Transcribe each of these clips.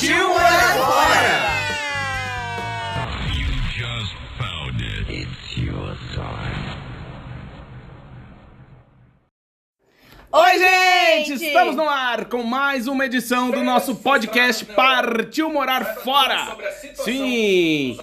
Partiu morar fora! Oi, gente! Estamos no ar com mais uma edição do nosso podcast Partiu Morar Fora. Sim!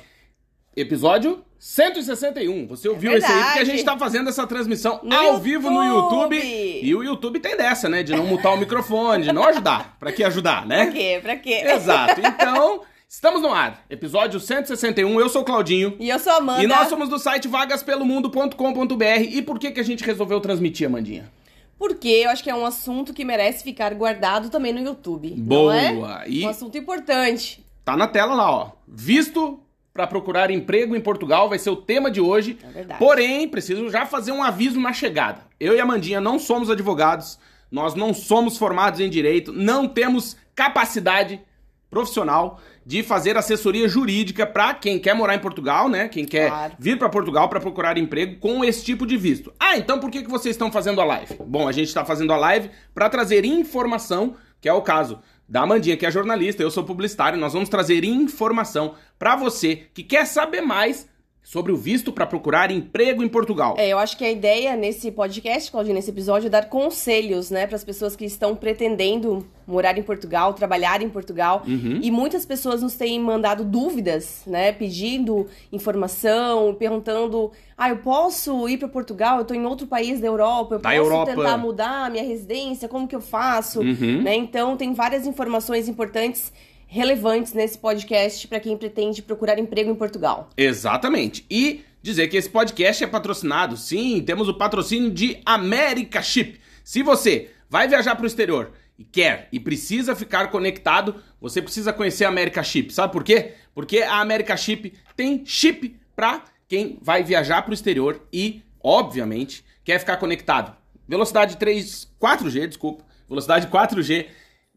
Episódio 161. Você ouviu esse aí porque a gente tá fazendo essa transmissão No ao vivo no YouTube. YouTube. E o YouTube tem dessa, né? De não mutar o microfone, de não ajudar. Pra que ajudar, né? Pra quê? Pra quê? Exato. Então, estamos no ar. Episódio 161. Eu sou o Claudinho. E eu sou a Amanda. E nós somos do site vagaspelomundo.com.br. E por que, que a gente resolveu transmitir, Amandinha? Porque eu acho que é um assunto que merece ficar guardado também no YouTube. Boa. Não é? E Um assunto importante. tá na tela lá, ó. Visto para procurar emprego em Portugal vai ser o tema de hoje. É verdade. Porém, preciso já fazer um aviso na chegada. Eu e a Amandinha não somos advogados, nós não somos formados em direito, não temos capacidade profissional de fazer assessoria jurídica para quem quer morar em Portugal, né? Quem quer Claro. vir para Portugal para procurar emprego com esse tipo de visto. Ah, então por que, que vocês estão fazendo a live? Bom, a gente está fazendo a live para trazer informação, que é o caso da Amandinha, que é jornalista, eu sou publicitário, nós vamos trazer informação para você que quer saber mais sobre o visto para procurar emprego em Portugal. É, eu acho que a ideia nesse podcast, Claudinha, nesse episódio, é dar conselhos, né, para as pessoas que estão pretendendo morar em Portugal, trabalhar em Portugal. Uhum. E muitas pessoas nos têm mandado dúvidas, né, pedindo informação, perguntando: "Ah, eu posso ir para Portugal? Eu tô em outro país da Europa, eu Da posso Europa. tentar mudar a minha residência? Como que eu faço?", Uhum. né? Então, tem várias informações importantes relevantes nesse podcast para quem pretende procurar emprego em Portugal. Exatamente. E dizer que esse podcast é patrocinado, sim, temos o patrocínio de America Chip. Se você vai viajar para o exterior e quer e precisa ficar conectado, você precisa conhecer a America Chip. Sabe por quê? Porque a America Chip tem chip para quem vai viajar para o exterior e, obviamente, quer ficar conectado. Velocidade 3, 4G, desculpa. Velocidade 4G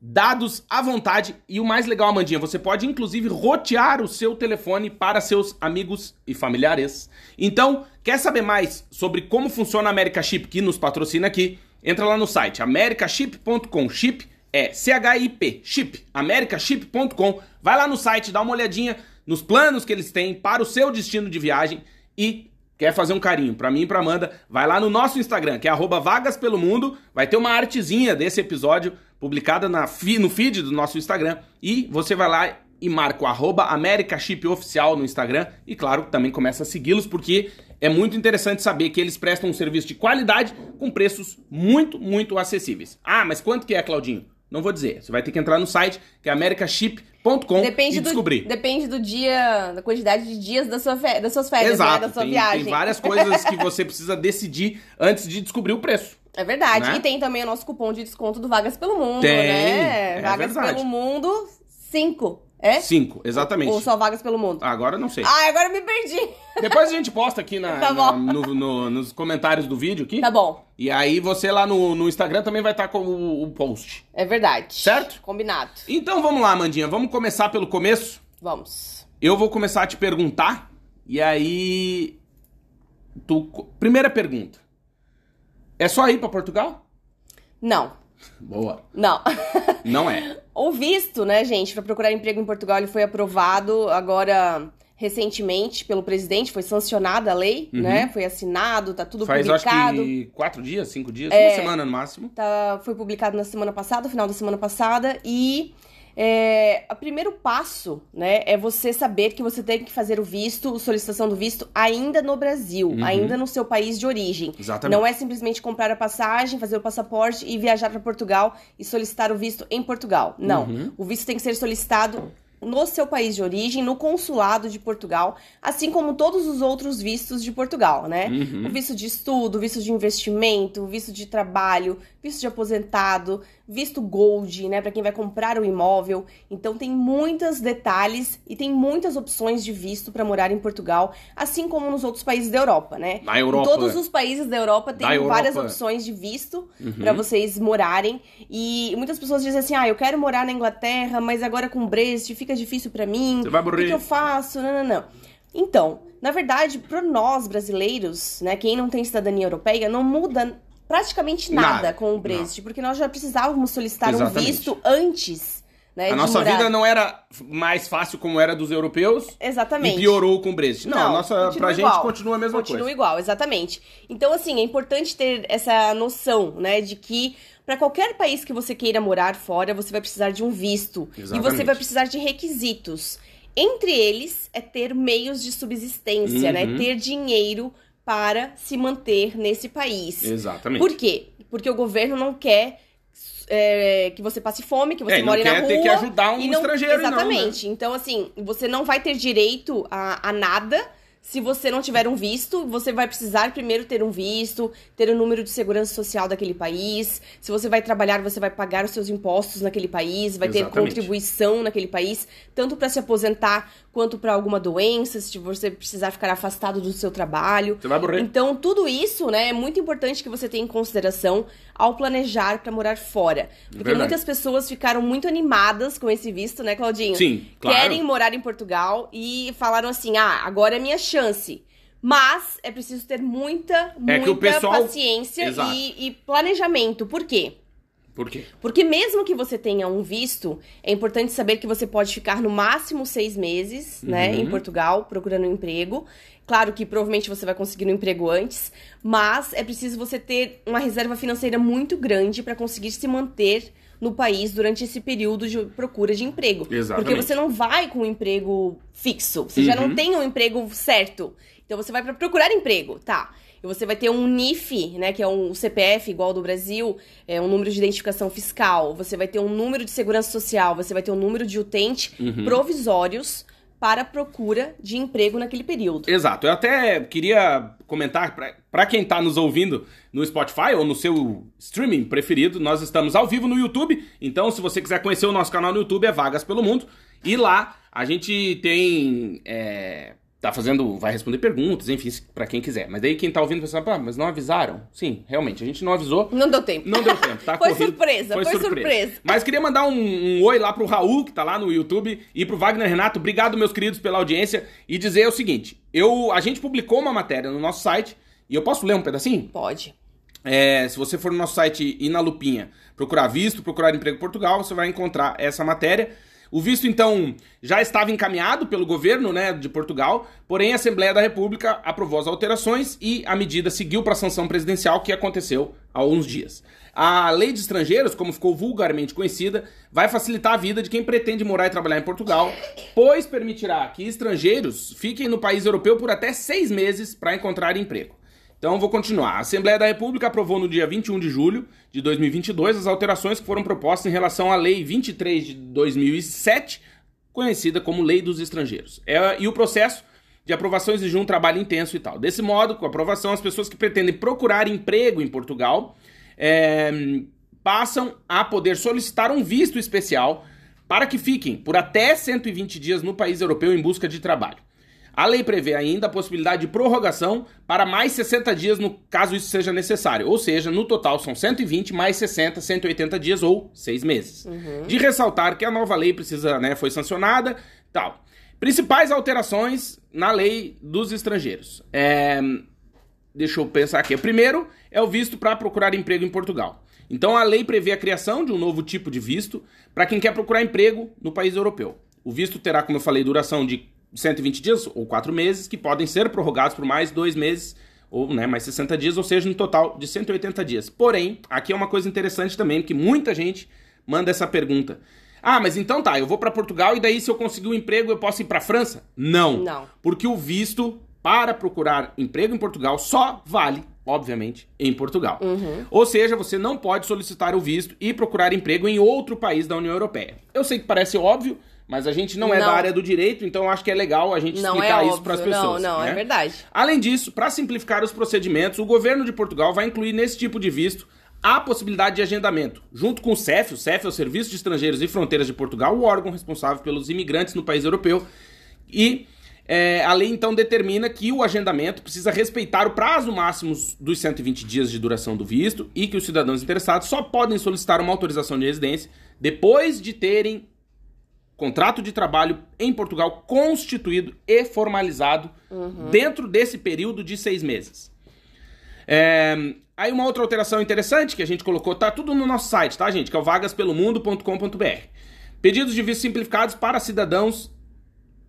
dados à vontade e o mais legal, Amandinha, você pode inclusive rotear o seu telefone para seus amigos e familiares. Então, quer saber mais sobre como funciona a America Chip que nos patrocina aqui? Entra lá no site americaship.com. Chip é C-H-I-P, chip, americaship.com. Vai lá no site, dá uma olhadinha nos planos que eles têm para o seu destino de viagem e Quer fazer um carinho pra mim e pra Amanda? Vai lá no nosso Instagram, que é arroba Vagas Pelo Mundo. Vai ter uma artezinha desse episódio publicada na no feed do nosso Instagram. E você vai lá e marca o arroba Oficial no Instagram. E claro, também começa a segui-los, porque é muito interessante saber que eles prestam um serviço de qualidade com preços muito, muito acessíveis. Ah, mas quanto que é, Claudinho? Não vou dizer. Você vai ter que entrar no site, que é americaship.com e do, descobrir. depende do dia, da quantidade de dias da sua fe- das suas férias, Exato, né? Da sua tem, viagem. tem várias coisas que você precisa decidir antes de descobrir o preço. É verdade. Né? E tem também o nosso cupom de desconto do Vagas pelo Mundo, Tem, né? é Vagas verdade. pelo Mundo 5. É? Cinco, exatamente. Ou só Vagas pelo Mundo? Agora eu não sei. Ai, agora eu me perdi. Depois a gente posta aqui na, Tá na- no- no- nos comentários do vídeo aqui. Tá bom. E aí você lá no, no Instagram também vai estar com o, o post. É verdade. Certo? Combinado. Então vamos lá, Mandinha. Vamos começar pelo começo. Vamos. Eu vou começar a te perguntar. E aí. Tu... Primeira pergunta. É só ir pra Portugal? Não. Boa. Não. Não é. O visto, né, gente, para procurar emprego em Portugal, ele foi aprovado agora recentemente pelo presidente, foi sancionada a lei, né? Foi assinado, tá tudo Uhum. Faz acho publicado. que quatro dias, cinco dias, É. uma semana no máximo. Tá, foi publicado na semana passada, final da semana passada, e é, o primeiro passo, né, é você saber que você tem que fazer o visto, solicitação do visto, ainda no Brasil, Uhum. ainda no seu país de origem. Exatamente. Não é simplesmente comprar a passagem, fazer o passaporte e viajar para Portugal e solicitar o visto em Portugal. Não. Uhum. O visto tem que ser solicitado no seu país de origem, no consulado de Portugal, assim como todos os outros vistos de Portugal, né? Uhum. O visto de estudo, visto de investimento, visto de trabalho, visto de aposentado, visto gold, né, para quem vai comprar o imóvel. Então tem muitos detalhes e tem muitas opções de visto para morar em Portugal, assim como nos outros países da Europa, né? Na Europa, em todos os países da Europa tem Da Europa. várias opções de visto Uhum. para vocês morarem. E muitas pessoas dizem assim: "Ah, eu quero morar na Inglaterra, mas agora com o Brexit fica difícil para mim. Você vai O que, morrer. que eu faço?" Não, não, não. Então, na verdade, para nós brasileiros, né, quem não tem cidadania europeia, não muda praticamente nada, Nada, com o Brexit, porque nós já precisávamos solicitar um Exatamente. visto antes, né, A nossa morar. vida não era mais fácil como era dos europeus Exatamente. e piorou com o Brexit. Não, a nossa, continua pra gente igual. continua a mesma Continua coisa. igual, exatamente. Então, assim, é importante ter essa noção, né, de que para qualquer país que você queira morar fora, você vai precisar de um visto. E Exatamente. você vai precisar de requisitos. Entre eles é ter meios de subsistência, né? Uhum. Ter dinheiro para se manter nesse país. Exatamente. Por quê? Porque o governo não quer é, que você passe fome, que você É, more na quer rua. ter que ajudar um não- estrangeiro, não, né? Exatamente. Então, assim, você não vai ter direito a, a nada se você não tiver um visto. Você vai precisar primeiro ter um visto, ter o número de segurança social daquele país. Se você vai trabalhar, você vai pagar os seus impostos naquele país, vai ter Exatamente. contribuição naquele país, tanto para se aposentar quanto para alguma doença, se você precisar ficar afastado do seu trabalho. Você vai morrer. Então, tudo isso, né, é muito importante que você tenha em consideração ao planejar para morar fora. Porque Verdade. muitas pessoas ficaram muito animadas com esse visto, né, Claudinho? Sim, claro. Querem morar em Portugal e falaram assim: "Ah, agora é minha chance". Mas é preciso ter muita, É muita pessoal- paciência e, e planejamento. Por quê? Por quê? Porque mesmo que você tenha um visto, é importante saber que você pode ficar no máximo seis meses, né, Uhum. em Portugal, procurando um emprego. Claro que provavelmente você vai conseguir um emprego antes, mas é preciso você ter uma reserva financeira muito grande para conseguir se manter no país durante esse período de procura de emprego. Exatamente. Porque você não vai com um emprego fixo, você já Uhum. não tem um emprego certo. Então você vai para procurar emprego, tá? E você vai ter um NIF, né, que é um CPF igual ao do Brasil, é um número de identificação fiscal. Você vai ter um número de segurança social, você vai ter um número de utente Uhum. provisórios para a procura de emprego naquele período. Exato. Eu até queria comentar pra quem tá nos ouvindo no Spotify ou no seu streaming preferido, nós estamos ao vivo no YouTube. Então, se você quiser conhecer o nosso canal no YouTube, é Vagas pelo Mundo. E lá a gente tem. é, tá fazendo. Vai responder perguntas, enfim, pra quem quiser. Mas daí quem tá ouvindo pensa, pá, mas não avisaram? Sim, realmente, a gente não avisou. Não deu tempo. Não deu tempo, tá? Foi corrido. surpresa, foi surpresa. Mas queria mandar um, um oi lá pro Raul, que tá lá no YouTube, e pro Wagner Renato. Obrigado, meus queridos, pela audiência. E dizer o seguinte: eu, a gente publicou uma matéria no nosso site, e eu posso ler um pedacinho? Pode. É, se você for no nosso site e na lupinha procurar visto, procurar emprego em Portugal, você vai encontrar essa matéria. O visto, então, já estava encaminhado pelo governo né, de Portugal, porém a Assembleia da República aprovou as alterações e a medida seguiu para a sanção presidencial que aconteceu há uns dias. A lei de estrangeiros, como ficou vulgarmente conhecida, vai facilitar a vida de quem pretende morar e trabalhar em Portugal, pois permitirá que estrangeiros fiquem no país europeu por até seis meses para encontrar emprego. Então vou continuar. A Assembleia da República aprovou no dia 21 de julho de 2022 as alterações que foram propostas em relação à Lei 23 de 2007, conhecida como Lei dos Estrangeiros. É, e o processo de aprovação exigiu um trabalho intenso e tal. Desse modo, com a aprovação, as pessoas que pretendem procurar emprego em Portugal é, passam a poder solicitar um visto especial para que fiquem por até 120 dias no país europeu em busca de trabalho. A lei prevê ainda a possibilidade de prorrogação para mais 60 dias no caso isso seja necessário. Ou seja, no total são 120 mais 60, 180 dias ou 6 meses. De ressaltar que a nova lei precisa, né, foi sancionada, tal. Principais alterações na lei dos estrangeiros. É, deixa eu pensar aqui. O primeiro é o visto para procurar emprego em Portugal. Então a lei prevê a criação de um novo tipo de visto para quem quer procurar emprego no país europeu. O visto terá, como eu falei, duração de 120 dias ou 4 meses, que podem ser prorrogados por mais 2 meses ou né, mais 60 dias, ou seja, no total de 180 dias. Porém, aqui é uma coisa interessante também, porque muita gente manda essa pergunta. Ah, mas então tá, eu vou para Portugal e daí se eu conseguir um emprego eu posso ir para França? Não. Não. Porque o visto para procurar emprego em Portugal só vale, obviamente, em Portugal. Ou seja, você não pode solicitar o visto e procurar emprego em outro país da União Europeia. Eu sei que parece óbvio, mas a gente não é Não. da área do direito, então eu acho que é legal a gente Não é explicar isso óbvio. para as Não, pessoas. não, né? é verdade. Além disso, para simplificar os procedimentos, o governo de Portugal vai incluir nesse tipo de visto há possibilidade de agendamento. Junto com o CEF, o CEF é o Serviço de Estrangeiros e Fronteiras de Portugal, o órgão responsável pelos imigrantes no país europeu. E é, a lei então determina que o agendamento precisa respeitar o prazo máximo dos 120 dias de duração do visto e que os cidadãos interessados só podem solicitar uma autorização de residência depois de terem contrato de trabalho em Portugal constituído e formalizado uhum. dentro desse período de seis meses. É, aí uma outra alteração interessante que a gente colocou, tá tudo no nosso site, tá, gente? Que é o vagaspelomundo.com.br. Pedidos de visto simplificados para cidadãos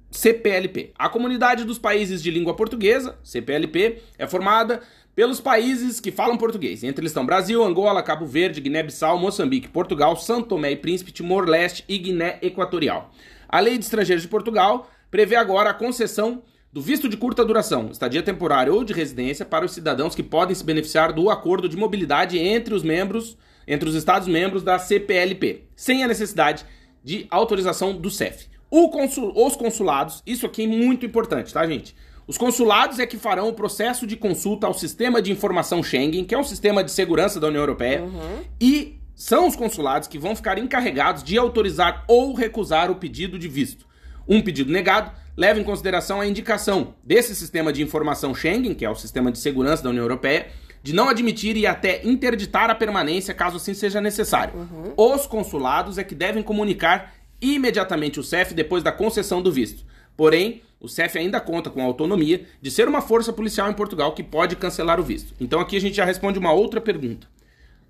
CPLP. A comunidade dos países de língua portuguesa, CPLP, é formada pelos países que falam português. Entre eles estão Brasil, Angola, Cabo Verde, Guiné-Bissau, Moçambique, Portugal, São Tomé e Príncipe, Timor-Leste e Guiné Equatorial. A Lei de Estrangeiros de Portugal prevê agora a concessão do visto de curta duração, estadia temporária ou de residência para os cidadãos que podem se beneficiar do acordo de mobilidade entre os membros, entre os estados membros da CPLP, sem a necessidade de autorização do CEF. Consul, os consulados, isso aqui é muito importante, tá, gente? Os consulados é que farão o processo de consulta ao sistema de informação Schengen, que é um sistema de segurança da União Europeia, uhum. e são os consulados que vão ficar encarregados de autorizar ou recusar o pedido de visto. Um pedido negado leva em consideração a indicação desse sistema de informação Schengen, que é o sistema de segurança da União Europeia, de não admitir e até interditar a permanência caso assim seja necessário. Uhum. Os consulados é que devem comunicar imediatamente o CEF depois da concessão do visto. Porém, o CEF ainda conta com a autonomia de ser uma força policial em Portugal que pode cancelar o visto. Então aqui a gente já responde uma outra pergunta,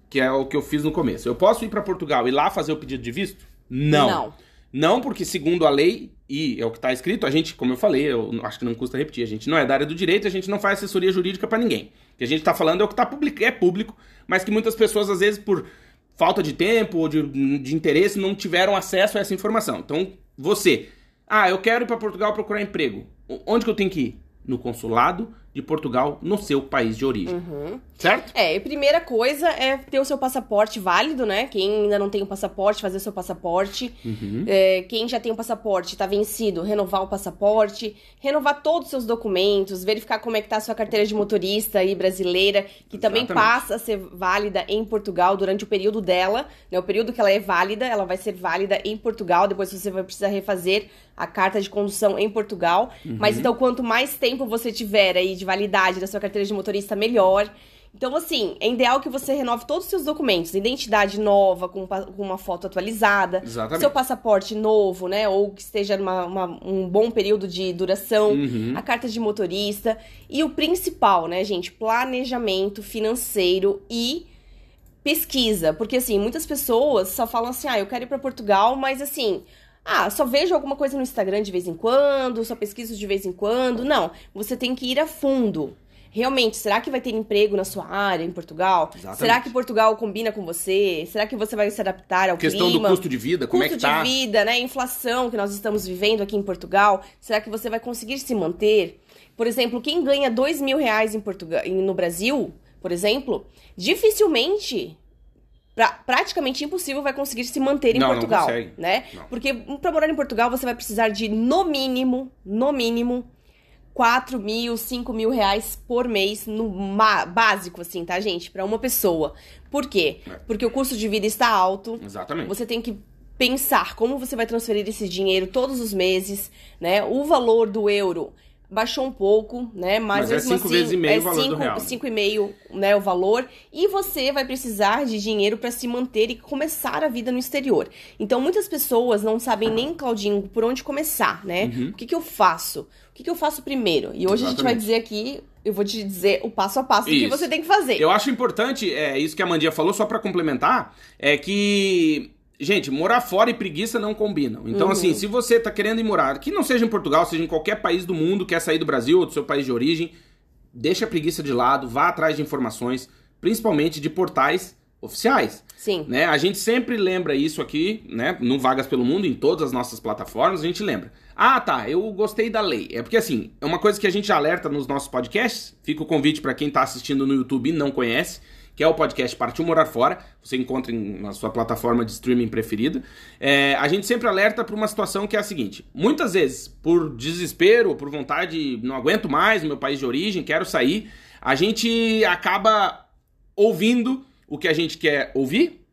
que é o que eu fiz no começo. Eu posso ir para Portugal e lá fazer o pedido de visto? Não. Não. Não, porque segundo a lei, e é o que está escrito, a gente, como eu falei, eu acho que não custa repetir, a gente não é da área do direito, a gente não faz assessoria jurídica para ninguém. O que a gente está falando é o que tá public, é público, mas que muitas pessoas, às vezes, por falta de tempo ou de, de interesse, não tiveram acesso a essa informação. Então, você, ah, eu quero ir para Portugal procurar emprego. Onde que eu tenho que ir? No consulado de Portugal no seu país de origem. Uhum. Certo? É, a primeira coisa é ter o seu passaporte válido, né? Quem ainda não tem o passaporte, fazer o seu passaporte. Uhum. É, quem já tem o passaporte, está vencido, renovar o passaporte, renovar todos os seus documentos, verificar como é que tá a sua carteira de motorista aí brasileira, que Exatamente. também passa a ser válida em Portugal durante o período dela, né? O período que ela é válida, ela vai ser válida em Portugal, depois você vai precisar refazer a carta de condução em Portugal. Uhum. Mas então, quanto mais tempo você tiver aí de validade da sua carteira de motorista, melhor. Então, assim, é ideal que você renove todos os seus documentos. Identidade nova, com, com uma foto atualizada. Exatamente. Seu passaporte novo, né? Ou que esteja numa, uma, um bom período de duração. Uhum. A carta de motorista. E o principal, né, gente? Planejamento financeiro e pesquisa. Porque, assim, muitas pessoas só falam assim, ah, eu quero ir para Portugal, mas, assim... Ah, só vejo alguma coisa no Instagram de vez em quando, só pesquiso de vez em quando. Não, você tem que ir a fundo. Realmente, será que vai ter emprego na sua área em Portugal? Exatamente. Será que Portugal combina com você? Será que você vai se adaptar ao Questão clima? do custo de vida, como custo é que tá? Custo de vida, né? Inflação que nós estamos vivendo aqui em Portugal. Será que você vai conseguir se manter? Por exemplo, quem ganha dois mil reais em Portugal, no Brasil, por exemplo, dificilmente pra, praticamente impossível vai conseguir se manter em não, Portugal, não consegue. né? Não. Porque para morar em Portugal você vai precisar de no mínimo, no mínimo 4 mil, 5 mil reais por mês no básico, assim, tá, gente? Para uma pessoa. Por quê? É. Porque o custo de vida está alto. Exatamente. Você tem que pensar como você vai transferir esse dinheiro todos os meses, né? O valor do euro baixou um pouco, né? Mas, Mas é cinco assim, vezes e meio é o valor cinco, do real. Cinco e meio, né, o valor. E você vai precisar de dinheiro para se manter e começar a vida no exterior. Então, muitas pessoas não sabem nem, Claudinho, por onde começar, né? Uhum. O que, que eu faço? O que, que eu faço primeiro? E hoje Exatamente. a gente vai dizer aqui eu vou te dizer o passo a passo isso. que você tem que fazer. Eu acho importante, é isso que a Mandia falou, só para complementar, é que Gente, morar fora e preguiça não combinam. Então, uhum. assim, se você tá querendo ir morar, que não seja em Portugal, seja em qualquer país do mundo, quer sair do Brasil ou do seu país de origem, deixa a preguiça de lado, vá atrás de informações, principalmente de portais oficiais. Sim. Né? A gente sempre lembra isso aqui, né? No Vagas pelo Mundo, em todas as nossas plataformas, a gente lembra. Ah, tá, eu gostei da lei. É porque assim, é uma coisa que a gente alerta nos nossos podcasts. Fica o convite para quem tá assistindo no YouTube e não conhece que é o podcast Partiu Morar Fora. Você encontra na sua plataforma de streaming preferida. É, a gente sempre alerta para uma situação que é a seguinte: muitas vezes, por desespero, por vontade, não aguento mais no meu país de origem, quero sair, a gente acaba ouvindo o que a gente quer ouvir,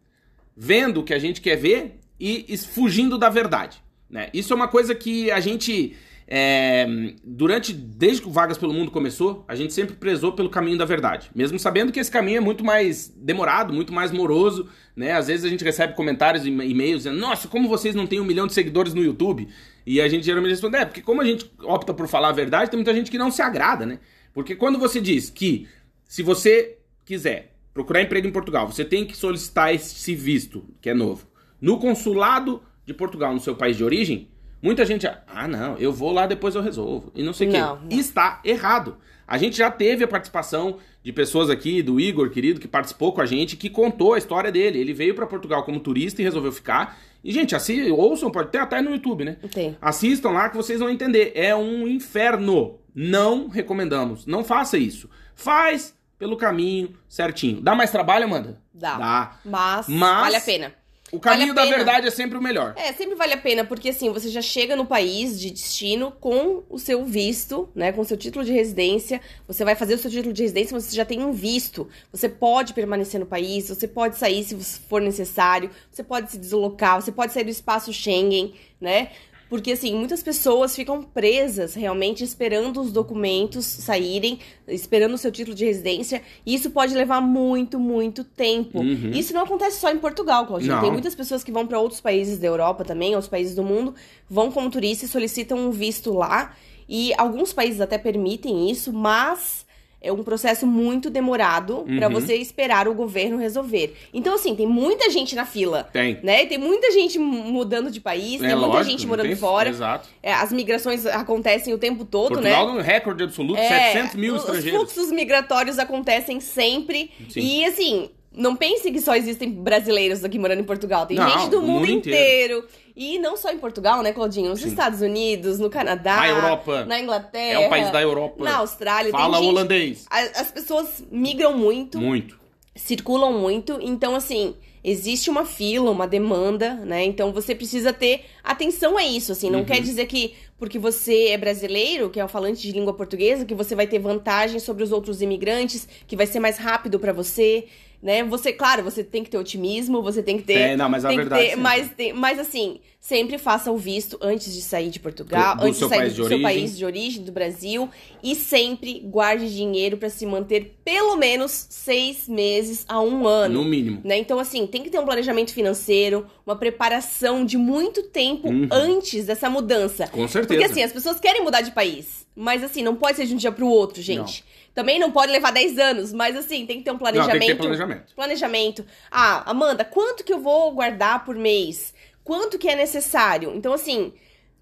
vendo o que a gente quer ver e fugindo da verdade. Né? Isso é uma coisa que a gente. É, durante. Desde que o Vagas pelo Mundo começou, a gente sempre prezou pelo caminho da verdade. Mesmo sabendo que esse caminho é muito mais demorado, muito mais moroso. Né? Às vezes a gente recebe comentários e e-mails dizendo, nossa, como vocês não têm um milhão de seguidores no YouTube? E a gente geralmente responde, é, porque como a gente opta por falar a verdade, tem muita gente que não se agrada, né? Porque quando você diz que se você quiser procurar emprego em Portugal, você tem que solicitar esse visto, que é novo, no consulado de Portugal, no seu país de origem, muita gente, ah, não, eu vou lá, depois eu resolvo. E não sei o quê. Não. Está errado. A gente já teve a participação de pessoas aqui, do Igor, querido, que participou com a gente, que contou a história dele. Ele veio para Portugal como turista e resolveu ficar. E, gente, assim, ouçam, pode ter até no YouTube, né? Tem. Assistam lá que vocês vão entender. É um inferno. Não recomendamos. Não faça isso. Faz pelo caminho certinho. Dá mais trabalho, Amanda? Dá. Dá. Mas, Mas- vale a pena. O caminho Vale da verdade é sempre o melhor. É, sempre vale a pena, porque assim, você já chega no país de destino com o seu visto, né? Com o seu título de residência. Você vai fazer o seu título de residência, mas você já tem um visto. Você pode permanecer no país, você pode sair se for necessário, você pode se deslocar, você pode sair do espaço Schengen, né? Porque, assim, muitas pessoas ficam presas realmente esperando os documentos saírem, esperando o seu título de residência, e isso pode levar muito, muito tempo. Uhum. Isso não acontece só em Portugal, Claudinho. Não. Tem muitas pessoas que vão para outros países da Europa também, outros países do mundo, vão como turista e solicitam um visto lá. E alguns países até permitem isso, mas é um processo muito demorado pra Uhum. você esperar o governo resolver. Então, assim, tem muita gente na fila. Tem. Né? Tem muita gente mu- mudando de país, É tem muita lógico, gente morando tem- fora. Exato. É, as migrações acontecem o tempo todo, Portugal né? no recorde absoluto, É, 700 mil os estrangeiros. fluxos migratórios acontecem sempre. Sim. E assim, não pense que só existem brasileiros aqui morando em Portugal. Tem Não, gente do o mundo, mundo inteiro. E não só em Portugal, né, Claudinho? Nos Sim. Estados Unidos, no Canadá, Na Europa. na Inglaterra. É um país da Europa. Na Austrália. Fala gente- holandês. As pessoas migram muito Muito. circulam muito, então assim, existe uma fila, uma demanda, né? Então você precisa ter atenção a isso, assim, não Uhum. quer dizer que porque você é brasileiro, que é o falante de língua portuguesa, que você vai ter vantagem sobre os outros imigrantes, que vai ser mais rápido pra você, né? Você, claro, você tem que ter otimismo, você tem que ter É, não, mas a verdade ter, mas, tem- mas assim, sempre faça o visto antes de sair de Portugal, Do- do antes de sair país de do seu origem. país de origem, do Brasil, e sempre guarde dinheiro pra se manter pelo menos seis meses a um ano. No mínimo. Né? Então, assim, tem que ter um planejamento financeiro, uma preparação de muito tempo Uhum. antes dessa mudança. Com certeza. Porque, assim, as pessoas querem mudar de país. Mas, assim, não pode ser de um dia pro outro, gente. Também não pode levar 10 anos, mas, assim, tem que ter um Não, planejamento. tem que ter planejamento. Planejamento. Ah, Amanda, quanto que eu vou guardar por mês? Quanto que é necessário? Então, assim,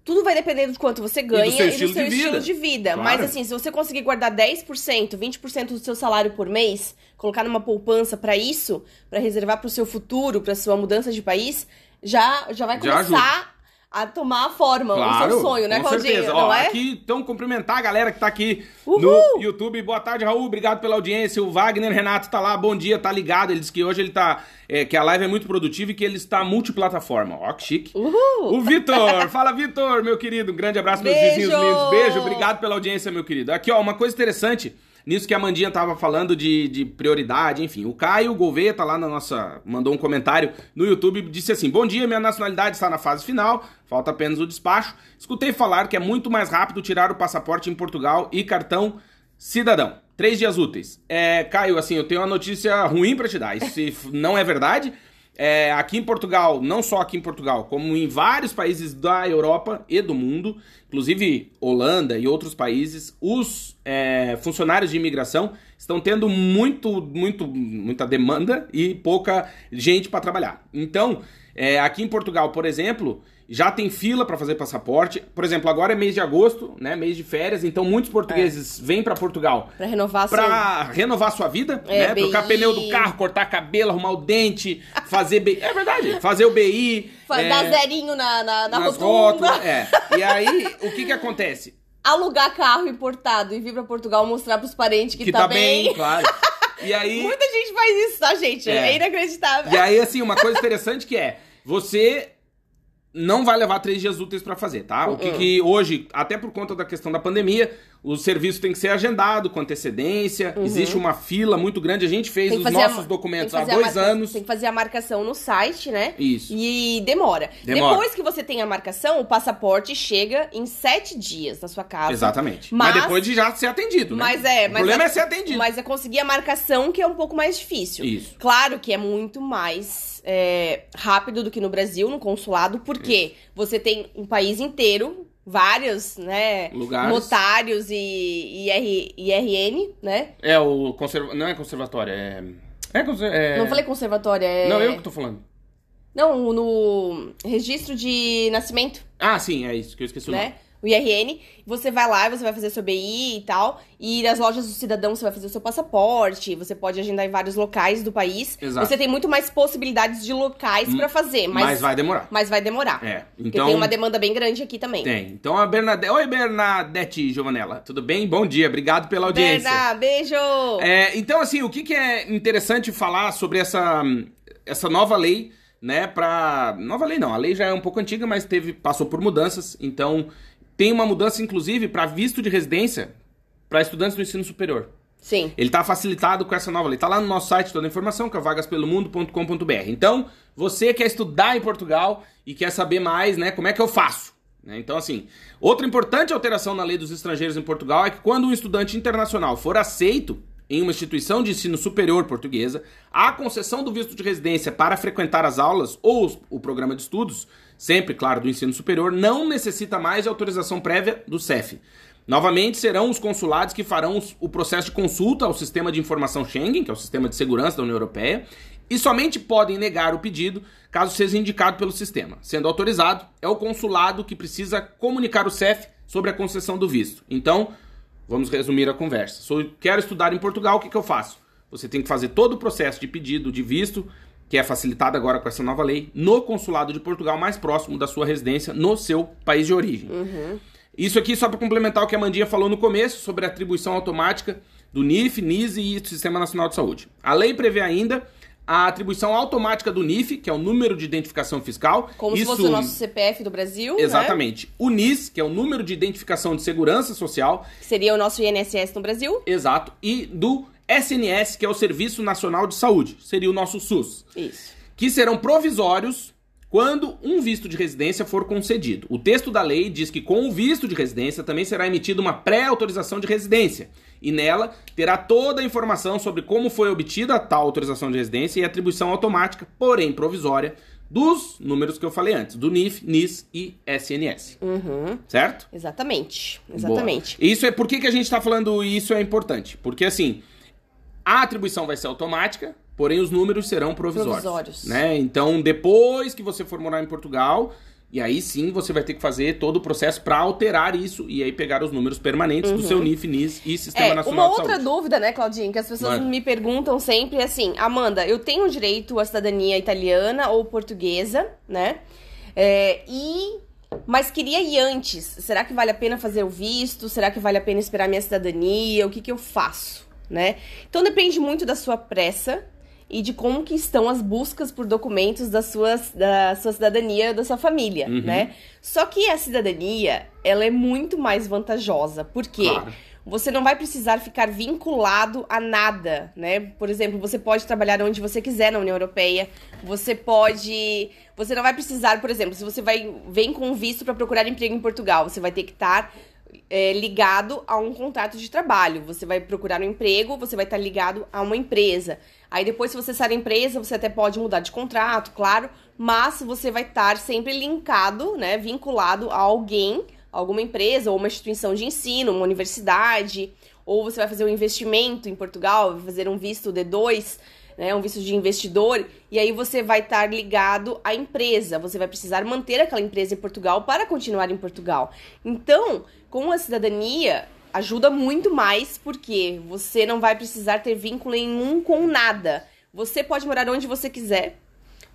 tudo vai depender de quanto você ganha seu e estilo do seu de estilo vida. de vida. Claro. Mas, assim, se você conseguir guardar 10%, 20% do seu salário por mês, colocar numa poupança pra isso, pra reservar pro seu futuro, pra sua mudança de país, já, já vai começar a tomar a forma, o seu sonho, né, com Claudinho? certeza. Não Ó, é? Aqui, então, cumprimentar a galera que tá aqui Uhul! no YouTube. Boa tarde, Raul. Obrigado pela audiência. O Wagner Renato tá lá. Bom dia, tá ligado. Ele disse que hoje ele tá. é, que a live é muito produtiva e que ele está multiplataforma. Ó, que chique. Uhul! O Vitor! Fala, Vitor, meu querido. Um grande abraço, meus Beijo! vizinhos lindos. Beijo, obrigado pela audiência, meu querido. Aqui, ó, uma coisa interessante. Nisso que a Mandinha tava falando de, de prioridade, enfim. O Caio Gouveia tá lá na nossa. mandou um comentário no YouTube disse assim: Bom dia, minha nacionalidade está na fase final, falta apenas o despacho. Escutei falar que é muito mais rápido tirar o passaporte em Portugal e cartão cidadão. Três dias úteis. É, Caio, assim, eu tenho uma notícia ruim pra te dar. Isso não é verdade. É, aqui em Portugal, não só aqui em Portugal, como em vários países da Europa e do mundo, inclusive Holanda e outros países, os é, funcionários de imigração estão tendo muito, muito, muita demanda e pouca gente para trabalhar. Então, é, aqui em Portugal, por exemplo, já tem fila para fazer passaporte. Por exemplo, agora é mês de agosto, né, mês de férias, então muitos portugueses vêm para Portugal Pra renovar seu... Pra renovar sua vida, É, né? Trocar BI. pneu do carro, cortar cabelo, arrumar o dente, fazer BI. É verdade. Fazer o BI. é, Dar zerinho na, na, na nas rotunda. rótulas. É. E aí, o que que acontece? Alugar carro importado e vir pra Portugal mostrar pros parentes que, Que tá bem, claro. E aí, Muita gente faz isso, tá, gente? É, É. inacreditável. e aí, assim, uma coisa interessante que é, você não vai levar três dias úteis pra fazer, tá? O que, Uh-uh. que hoje, até por conta da questão da pandemia, o serviço tem que ser agendado com antecedência, existe uma fila muito grande. A gente fez Uhum. Os fazer a- nossos documentos há dois marca- anos. Tem que fazer a marcação no site, né? Isso. E demora. Demora. Depois que você tem a marcação, o passaporte chega em sete dias na sua casa. Exatamente. Mas, Mas- depois de já ser atendido, né? Mas é, O mas problema é, é ser atendido. Mas é conseguir a marcação que é um pouco mais difícil. Isso. Claro que é muito mais é, rápido do que no Brasil, no consulado, porque você tem um país inteiro, vários, né, Lugares. notários e IR, IRN, né? É o conserva... Não é conservatório, é... É, conser- é... Não falei conservatório, é... Não, eu que tô falando. Não, no registro de nascimento, Ah, sim, é isso, que eu esqueci o nome. O IRN, você vai lá e você vai fazer seu BI e tal. E nas lojas do cidadão você vai fazer o seu passaporte. Você pode agendar em vários locais do país. Exato. Hum, Você tem muito mais possibilidades de locais pra fazer, mas, Mas vai demorar. mas vai demorar. É, Porque então... tem uma demanda bem grande aqui também. Tem. Então a Bernadette... Oi, Bernadette Giovanella. Tudo bem? Bom dia. Obrigado pela audiência. Berna, beijo! É, então, assim, o que, que é interessante falar sobre essa, essa nova lei, né, pra... Nova lei não, a lei já é um pouco antiga, mas teve, passou por mudanças, então tem uma mudança, inclusive, para visto de residência para estudantes do ensino superior. Sim. Ele tá facilitado com essa nova lei. Tá lá no nosso site toda a informação, que é vagaspelomundo.com.br. Então, você quer estudar em Portugal e quer saber mais, né, como é que eu faço? Né? Então, assim, outra importante alteração na lei dos estrangeiros em Portugal é que quando um estudante internacional for aceito em uma instituição de ensino superior portuguesa, a concessão do visto de residência para frequentar as aulas ou o programa de estudos, sempre, claro, do ensino superior, não necessita mais de autorização prévia do CEF. Novamente, serão os consulados que farão o processo de consulta ao Sistema de Informação Schengen, que é o sistema de segurança da União Europeia, e somente podem negar o pedido caso seja indicado pelo sistema. Sendo autorizado, é o consulado que precisa comunicar o CEF sobre a concessão do visto. Então, vamos resumir a conversa. Sou, quero estudar em Portugal, o que, que eu faço? Você tem que fazer todo o processo de pedido de visto, que é facilitado agora com essa nova lei, no consulado de Portugal mais próximo da sua residência, no seu país de origem. Isso aqui só para complementar o que a Mandinha falou no começo sobre a atribuição automática do NIF, NIS e do Sistema Nacional de Saúde. A lei prevê ainda a atribuição automática do NIF, que é o número de identificação fiscal. Como se Isso- fosse o nosso CPF do Brasil, né? Exatamente. O NIS, que é o número de identificação de segurança social, Que seria o nosso INSS no Brasil. exato, e do SNS, que é o Serviço Nacional de Saúde, seria o nosso SUS, Isso. que serão provisórios quando um visto de residência for concedido. O texto da lei diz que com o visto de residência também será emitida uma pré-autorização de residência, e nela terá toda a informação sobre como foi obtida tal autorização de residência e atribuição automática, porém provisória, dos números que eu falei antes, do NIF, NIS e SNS. Uhum. Certo? Exatamente. Exatamente. Boa. Isso é por que, que a gente está falando isso é importante? Porque assim, a atribuição vai ser automática, porém os números serão provisórios. Provisórios. Né? Então, depois que você for morar em Portugal, e aí sim você vai ter que fazer todo o processo para alterar isso e aí pegar os números permanentes do seu NIF, NIS e Sistema Uhum. É, Nacional uma de outra Saúde. dúvida, né, Claudinha, que as pessoas Manda. me perguntam sempre é assim, Amanda, eu tenho direito à cidadania italiana ou portuguesa, né? É, e mas queria ir antes. Será que vale a pena fazer o visto? Será que vale a pena esperar minha cidadania? O que que eu faço, né? Então depende muito da sua pressa e de como que estão as buscas por documentos da sua, da sua cidadania, da sua família, Uhum. né? Só que a cidadania, ela é muito mais vantajosa. Por quê? Claro. Você não vai precisar ficar vinculado a nada, né? Por exemplo, você pode trabalhar onde você quiser na União Europeia. Você pode, você não vai precisar, por exemplo, se você vai vem com um visto para procurar emprego em Portugal, você vai ter que estar é, ligado a um contrato de trabalho. Você vai procurar um emprego, você vai estar ligado a uma empresa. Aí depois, se você sair da empresa, você até pode mudar de contrato, claro, mas você vai estar sempre linkado, né, vinculado a alguém, alguma empresa ou uma instituição de ensino, uma universidade, ou você vai fazer um investimento em Portugal, fazer um visto D2, né, um visto de investidor, e aí você vai estar ligado à empresa, você vai precisar manter aquela empresa em Portugal para continuar em Portugal. Então, com a cidadania, ajuda muito mais porque você não vai precisar ter vínculo nenhum com nada. Você pode morar onde você quiser.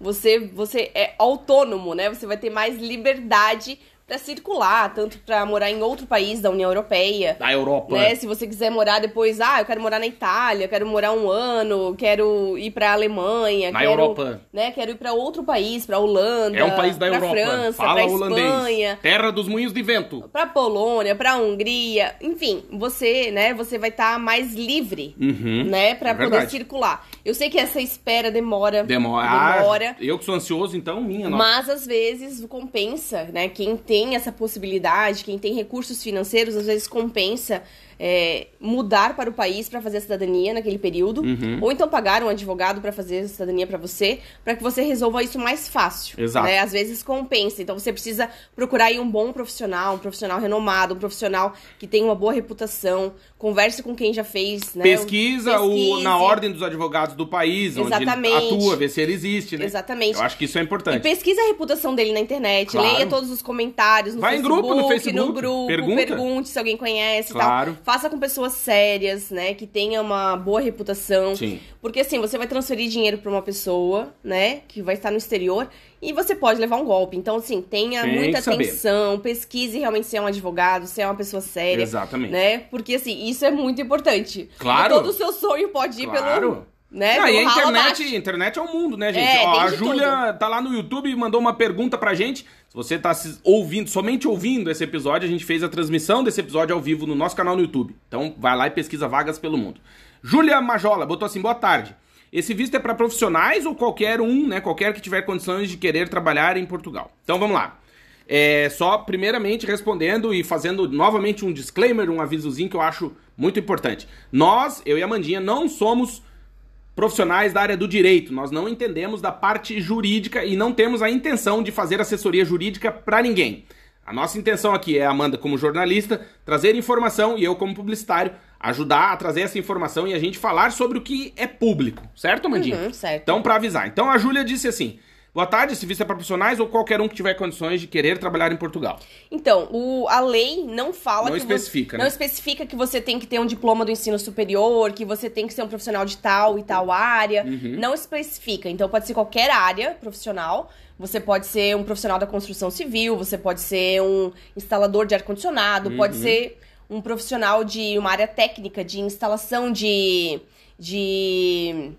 Você, você é autônomo, né? Você vai ter mais liberdade para circular, tanto para morar em outro país da União Europeia. Da Europa. Né? Se você quiser morar depois, ah, eu quero morar na Itália, quero morar um ano, quero ir pra Alemanha, Na quero, Europa. né, quero ir pra outro país, pra Holanda, É um país da Europa. França, Fala pra holandês. Espanha, Terra dos moinhos de vento. pra Polônia, pra Hungria, enfim, você, né, você vai estar mais livre, Uhum. né, pra É poder circular. Eu sei que essa espera demora, Demora. Ah, demora eu que sou ansioso, então minha nossa. mas às vezes compensa, né? Quem tem essa possibilidade, quem tem recursos financeiros, às vezes compensa é, mudar para o país para fazer a cidadania naquele período, Uhum. ou então pagar um advogado para fazer a cidadania para você, para que você resolva isso mais fácil. Exato. Né? Às vezes compensa. Então você precisa procurar aí um bom profissional, um profissional renomado, um profissional que tem uma boa reputação. Converse com quem já fez, né? Pesquisa o, na ordem dos advogados do país, onde ele Exatamente. atua, vê se ele existe, né? Exatamente. Eu acho que isso é E importante. pesquisa a reputação dele na internet, Claro. leia todos os comentários no Vai em Facebook, grupo, no Facebook, grupo, pergunta. pergunte se alguém conhece e Claro. tal. Faça com pessoas sérias, né, que tenham uma boa reputação. Sim. Porque assim, você vai transferir dinheiro pra uma pessoa, né, que vai estar no exterior e você pode levar um golpe. Então, assim, tenha Tem muita atenção, pesquise realmente se é um advogado, se é uma pessoa séria. Exatamente. Né? Porque assim, isso é muito importante. Claro. E todo o seu sonho pode ir Claro. pelo, né, Ah, e a internet, internet é o mundo, né, gente? É, Ó, a Júlia tá lá no YouTube e mandou uma pergunta pra gente. Se você tá se ouvindo, somente ouvindo esse episódio, a gente fez a transmissão desse episódio ao vivo no nosso canal no YouTube. Então vai lá e pesquisa vagas pelo mundo. Júlia Majola botou assim: boa tarde. Esse visto é pra profissionais ou qualquer um, né? Qualquer que tiver condições de querer trabalhar em Portugal. Então vamos lá. É, só primeiramente respondendo e fazendo novamente um disclaimer, um avisozinho que eu acho muito importante. Nós, eu e a Mandinha, não somos profissionais da área do direito. Nós não entendemos da parte jurídica e não temos a intenção de fazer assessoria jurídica para ninguém. A nossa intenção aqui é, a Amanda como jornalista, trazer informação e eu como publicitário ajudar a trazer essa informação e a gente falar sobre o que é público, certo, Amandinha? Uhum, certo. Então, para avisar. Então, a Júlia disse assim: Boa tarde, esse visto é para profissionais ou qualquer um que tiver condições de querer trabalhar em Portugal. Então, o, a lei não fala Não que você- especifica, né? não especifica que você tem que ter um diploma do ensino superior, que você tem que ser um profissional de tal e tal área. Uhum. Não especifica. Então, pode ser qualquer área profissional. Você pode ser um profissional da construção civil, você pode ser um instalador de ar-condicionado, Uhum. pode ser um profissional de uma área técnica, de instalação de. de.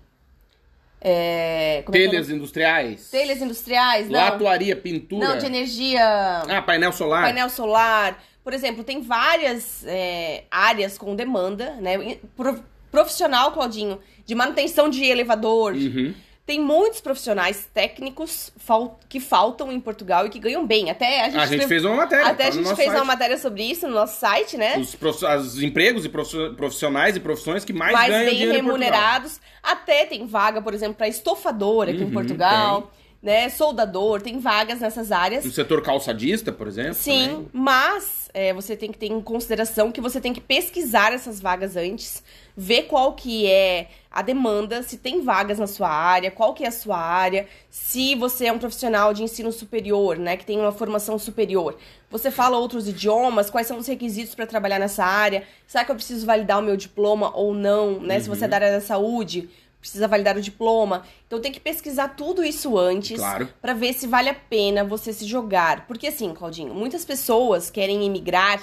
É, é que é Telhas industriais, telhas industriais, não. latuaria, pintura. Não, de energia. Ah, painel solar. painel solar. Por exemplo, tem várias é, áreas com demanda, né? Pro- Profissional, Claudinho, de manutenção de elevador. Uhum. Tem muitos profissionais técnicos fal- que faltam em Portugal e que ganham bem. Até a gente, A gente teve- fez uma matéria. Até tá a no gente nosso fez site. uma matéria sobre isso no nosso site, né? Os, prof- os empregos e profi- profissionais e profissões que mais, mais ganham bem em remunerados. Até tem vaga, por exemplo, para estofador aqui em Uhum, Portugal, né? Soldador, tem vagas nessas áreas. No setor calçadista, por exemplo. Sim, também. mas é, você tem que ter em consideração que você tem que pesquisar essas vagas antes, ver qual que é a demanda, se tem vagas na sua área, qual que é a sua área, se você é um profissional de ensino superior, né, que tem uma formação superior. Você fala outros idiomas, quais são os requisitos para trabalhar nessa área? Será que eu preciso validar o meu diploma ou não, né? Se você é da área da saúde, precisa validar o diploma. Então tem que pesquisar tudo isso antes Claro. Pra ver se vale a pena você se jogar. Porque assim, Claudinho, muitas pessoas querem emigrar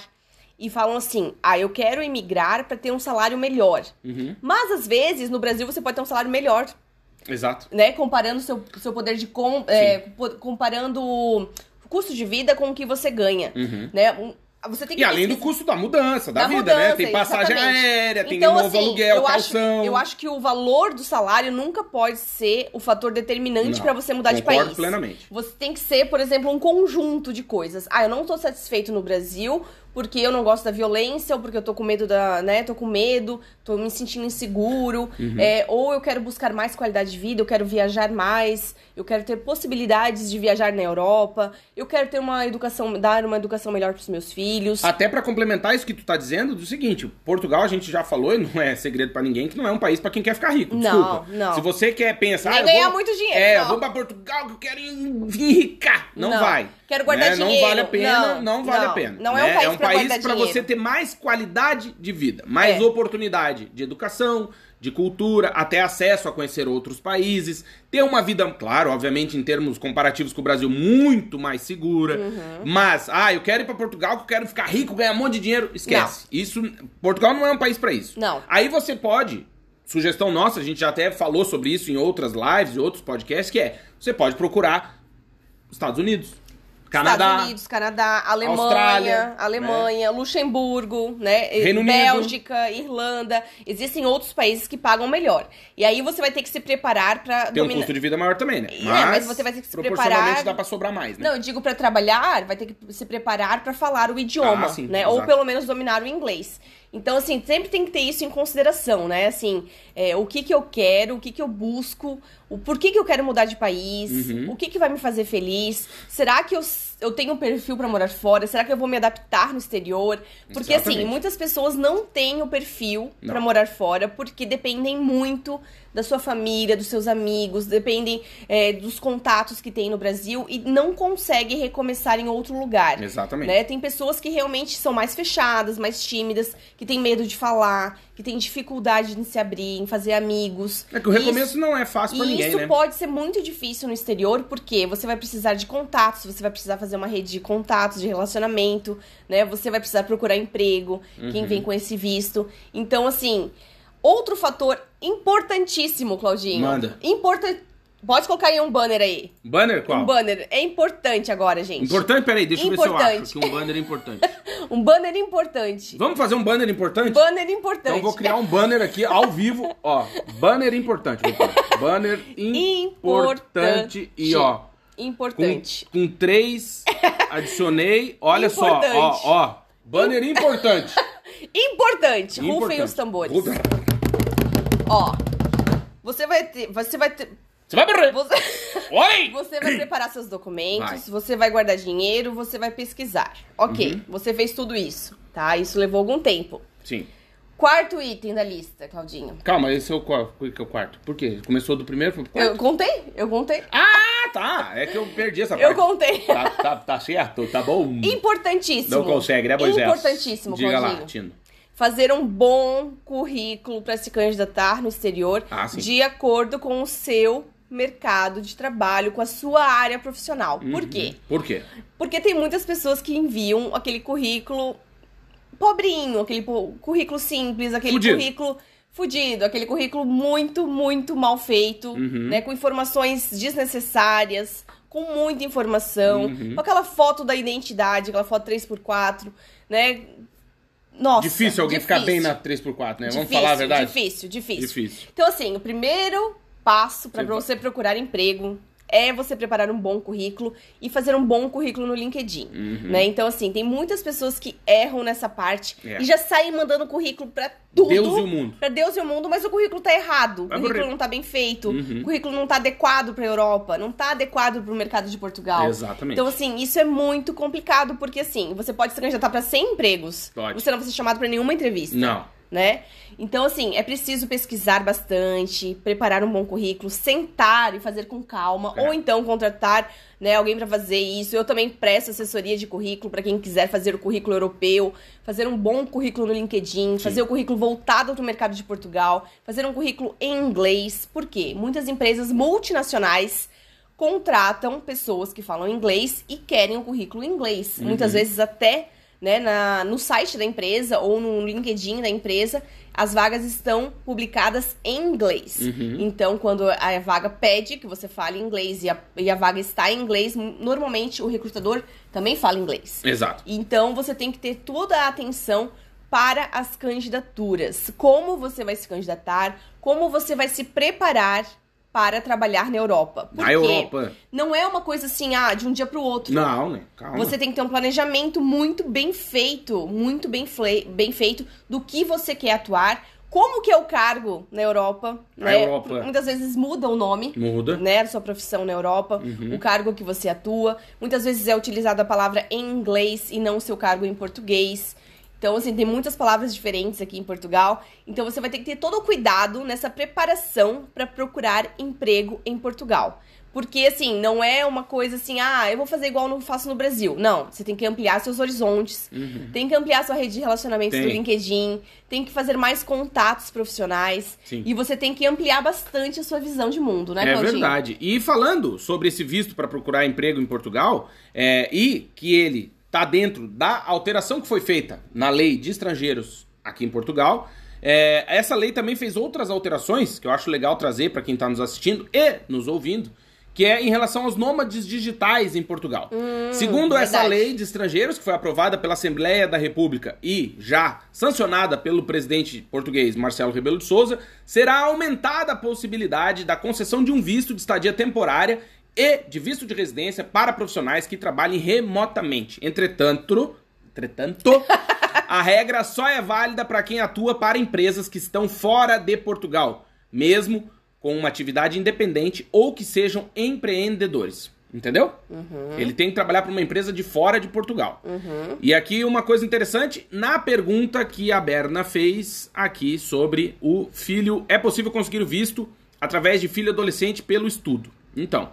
e falam assim: "Ah, eu quero emigrar pra ter um salário melhor". Uhum. Mas às vezes no Brasil você pode ter um salário melhor, Exato. né, comparando seu seu poder de com, é, comparando o custo de vida com o que você ganha, Uhum. né? Um- Você tem que E além do custo da mudança, da, da vida, né? mudança, Tem passagem exatamente. aérea, tem Então, novo assim, aluguel, eu acho, calção. eu acho que o valor do salário nunca pode ser o fator determinante pra você mudar de concordo país. plenamente. Você tem que ser, por exemplo, um conjunto de coisas. Ah, eu não tô satisfeito no Brasil porque eu não gosto da violência, ou porque eu tô com medo da, né, tô com medo, tô me sentindo inseguro, Uhum. é, ou eu quero buscar mais qualidade de vida, eu quero viajar mais, eu quero ter possibilidades de viajar na Europa, eu quero ter uma educação, dar uma educação melhor pros meus filhos. Até pra complementar isso que tu tá dizendo, do seguinte, Portugal a gente já falou, e não é segredo pra ninguém, que não é um país pra quem quer ficar rico. Não, Desculpa. não. Se você quer pensar, eu ganhar vou- muito dinheiro, É, eu não. vou pra Portugal que eu quero enricar. Não, Não. vai. Quero guardar né? dinheiro. Não vale a pena, não, Não, vale não. a pena. Não é um né? país é um pra país dinheiro. você ter mais qualidade de vida, mais É. oportunidade de educação, de cultura, até acesso a conhecer outros países, ter uma vida, claro, obviamente em termos comparativos com o Brasil, muito mais segura. Uhum. Mas, ah, eu quero ir para Portugal, que eu quero ficar rico, ganhar um monte de dinheiro. Esquece. Isso, Portugal não é um país para isso. Não. Aí você pode, sugestão nossa, a gente já até falou sobre isso em outras lives e outros podcasts, que é, você pode procurar Estados Unidos. Canadá. Estados Unidos, Canadá, Alemanha, Austrália, Alemanha, Luxemburgo, né? Reino Unido. Bélgica, Irlanda. Existem outros países que pagam melhor. E aí você vai ter que se preparar para Tem um custo de vida maior também, né? É, mas você vai ter que se proporcionalmente preparar- dá pra sobrar mais, né? Não, eu digo para trabalhar, vai ter que se preparar para falar o idioma, Ah, sim, né? exato. Ou pelo menos dominar o inglês. Então, assim, sempre tem que ter isso em consideração, né? Assim, é, o que que eu quero, o que que eu busco, o porquê que eu quero mudar de país, Uhum. o que que vai me fazer feliz. Será que eu, eu tenho um perfil para morar fora? Será que eu vou me adaptar no exterior? Porque, assim, Exatamente. muitas pessoas não têm o perfil para morar fora porque dependem muito da sua família, dos seus amigos, dependem é, dos contatos que tem no Brasil e não conseguem recomeçar em outro lugar. Exatamente. Né? Tem pessoas que realmente são mais fechadas, mais tímidas, que têm medo de falar, que têm dificuldade em se abrir, em fazer amigos. É que o recomeço não é fácil pra E ninguém, isso né? pode ser muito difícil no exterior, porque você vai precisar de contatos, você vai precisar fazer uma rede de contatos, de relacionamento, né? Você vai precisar procurar emprego, Uhum. quem vem com esse visto. Então, assim, outro fator importantíssimo, Claudinho. Manda. Importante. Pode colocar aí um banner aí. Banner qual? Um banner. É importante agora, gente. Importante? Peraí, deixa eu ver se eu Importante. acho que um banner é importante. Um banner importante. Vamos fazer um banner importante? Banner importante. Então eu vou criar um banner aqui ao vivo, ó. Banner importante. Banner importante. E ó, com, Importante. com três, adicionei. Olha só, Importante. ó, ó. Banner importante. Importante. Rufem Importante. os tambores. Rufa- Ó. Você vai ter. Você vai ter. Você vai morrer. Você, Oi! você vai preparar seus documentos, Vai. você vai guardar dinheiro, você vai pesquisar. Ok, Uhum. você fez tudo isso, tá? Isso levou algum tempo. Sim. Quarto item da lista, Claudinho. Calma, esse é o, qual, que é o quarto. Por quê? Começou do primeiro foi pro quarto? Eu contei? Eu contei? Ah, tá. É que eu perdi essa Eu parte. contei. Tá, tá, tá certo, tá bom. Importantíssimo. Não consegue, né, Moisés? Importantíssimo, Diga Claudinho. lá, Tino. fazer um bom currículo para se candidatar no exterior Ah, de acordo com o seu mercado de trabalho, com a sua área profissional. Por quê? Por quê? Porque tem muitas pessoas que enviam aquele currículo pobrinho, aquele currículo simples, aquele Fudido. currículo fudido, aquele currículo muito, muito mal feito, Uhum. né, com informações desnecessárias, com muita informação, Uhum. com aquela foto da identidade, aquela foto 3x4, né? Nossa, difícil alguém ficar bem difícil. na 3x4, né? Vamos Difícil, falar a verdade? Difícil, difícil. Difícil. Então, assim, o primeiro passo para Você procurar emprego é você preparar um bom currículo e fazer um bom currículo no LinkedIn, né? Então, assim, tem muitas pessoas que erram nessa parte Uhum. É. e já saem mandando currículo pra tudo. Deus e o mundo. Pra Deus e o mundo, mas o currículo tá errado. O currículo não tá bem feito. Uhum. O currículo não tá adequado pra Europa, não tá adequado pro mercado de Portugal. Exatamente. Então, assim, isso é muito complicado, porque, assim, você pode se candidatar pra 100 empregos. Pode. Você não vai ser chamado pra nenhuma entrevista Não. Né? Então, assim, é preciso pesquisar bastante, preparar um bom currículo, sentar e fazer com calma, É. ou então contratar né, alguém para fazer isso. Eu também presto assessoria de currículo para quem quiser fazer o currículo europeu, fazer um bom currículo no LinkedIn, fazer o currículo voltado para o mercado de Portugal, fazer um currículo em inglês. Por quê? Muitas empresas multinacionais contratam pessoas que falam inglês e querem o currículo em inglês. Muitas vezes até né, na, no site da empresa ou no LinkedIn da empresa, as vagas estão publicadas em inglês. Uhum. Então, quando a vaga pede que você fale inglês e a, e a vaga está em inglês, normalmente o recrutador também fala inglês. Exato. Então, você tem que ter toda a atenção para as candidaturas. Como você vai se candidatar, como você vai se preparar para trabalhar na Europa. Por Na quê? Europa. Não é uma coisa assim, ah, de um dia para o outro. Não, né? Calma. Você tem que ter um planejamento muito bem feito, muito bem, bem feito do que você quer atuar, como que é o cargo na Europa, Na né? Europa. Muitas vezes muda o nome, Muda. né, sua profissão na Europa, Uhum. o cargo que você atua. Muitas vezes é utilizada a palavra em inglês e não o seu cargo em português. Então, assim, tem muitas palavras diferentes aqui em Portugal. Então, você vai ter que ter todo o cuidado nessa preparação para procurar emprego em Portugal. Porque, assim, não é uma coisa assim, ah, eu vou fazer igual eu faço no Brasil. Não, você tem que ampliar seus horizontes, Uhum. tem que ampliar sua rede de relacionamentos Tem. do LinkedIn, tem que fazer mais contatos profissionais. Sim. E você tem que ampliar bastante a sua visão de mundo, né, É Claudinho? verdade. E falando sobre esse visto para procurar emprego em Portugal, é, e que ele tá dentro da alteração que foi feita na lei de estrangeiros aqui em Portugal, é, essa lei também fez outras alterações que eu acho legal trazer para quem está nos assistindo e nos ouvindo, que é em relação aos nômades digitais em Portugal. Segundo essa verdade. lei de estrangeiros, que foi aprovada pela Assembleia da República e já sancionada pelo presidente português Marcelo Rebelo de Souza, será aumentada a possibilidade da concessão de um visto de estadia temporária e de visto de residência para profissionais que trabalhem remotamente. Entretanto, entretanto, a regra só é válida para quem atua para empresas que estão fora de Portugal, mesmo com uma atividade independente ou que sejam empreendedores. Entendeu? Ele tem que trabalhar para uma empresa de fora de Portugal. E aqui uma coisa interessante, na pergunta que a Berna fez aqui sobre o filho, é possível conseguir o visto através de filho adolescente pelo estudo. Então,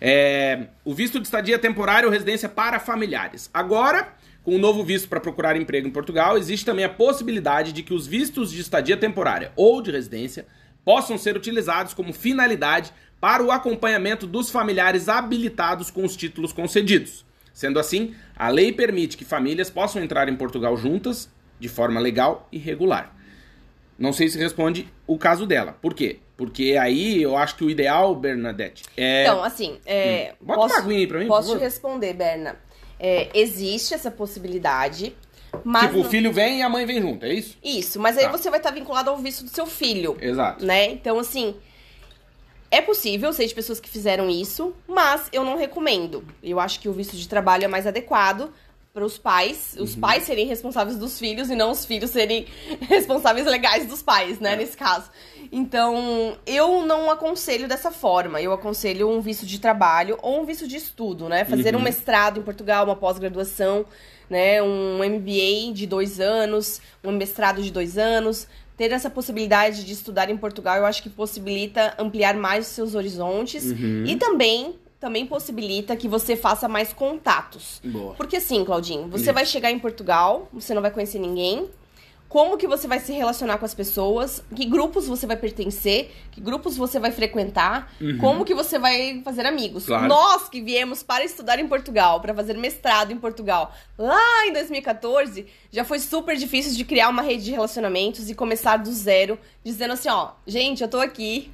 é, o visto de estadia temporário ou residência para familiares. Agora, com o novo visto para procurar emprego em Portugal, existe também a possibilidade de que os vistos de estadia temporária ou de residência possam ser utilizados como finalidade para o acompanhamento dos familiares habilitados com os títulos concedidos. Sendo assim, a lei permite que famílias possam entrar em Portugal juntas, de forma legal e regular. Não sei se responde o caso dela. Por quê? Porque aí eu acho que o ideal, Bernadette, é. Então, assim, é, Hum. Bota uma aguinha aí pra mim, por Posso te responder, Berna. É, existe essa possibilidade, mas... tipo, o não- filho vem e a mãe vem junto, é isso? Isso, mas aí Tá. você vai estar vinculado ao visto do seu filho. Exato. né? Então, assim, é possível, sei de pessoas que fizeram isso, mas eu não recomendo. Eu acho que o visto de trabalho é mais adequado para os pais, os Uhum. pais serem responsáveis dos filhos e não os filhos serem responsáveis legais dos pais, né, É. nesse caso. Então, eu não aconselho dessa forma. Eu aconselho um visto de trabalho ou um visto de estudo, né? Fazer Uhum. um mestrado em Portugal, uma pós-graduação, né? Um MBA de dois anos, um mestrado de dois anos. Ter essa possibilidade de estudar em Portugal, eu acho que possibilita ampliar mais os seus horizontes Uhum. e também também possibilita que você faça mais contatos. Boa. Porque assim, Claudinho, você Isso. vai chegar em Portugal, você não vai conhecer ninguém. Como que você vai se relacionar com as pessoas? Que grupos você vai pertencer? Que grupos você vai frequentar? Como que você vai fazer amigos? Uhum. Claro. Nós que viemos para estudar em Portugal, para fazer mestrado em Portugal, lá em 2014, já foi super difícil de criar uma rede de relacionamentos e começar do zero, dizendo assim, ó, gente, eu tô aqui.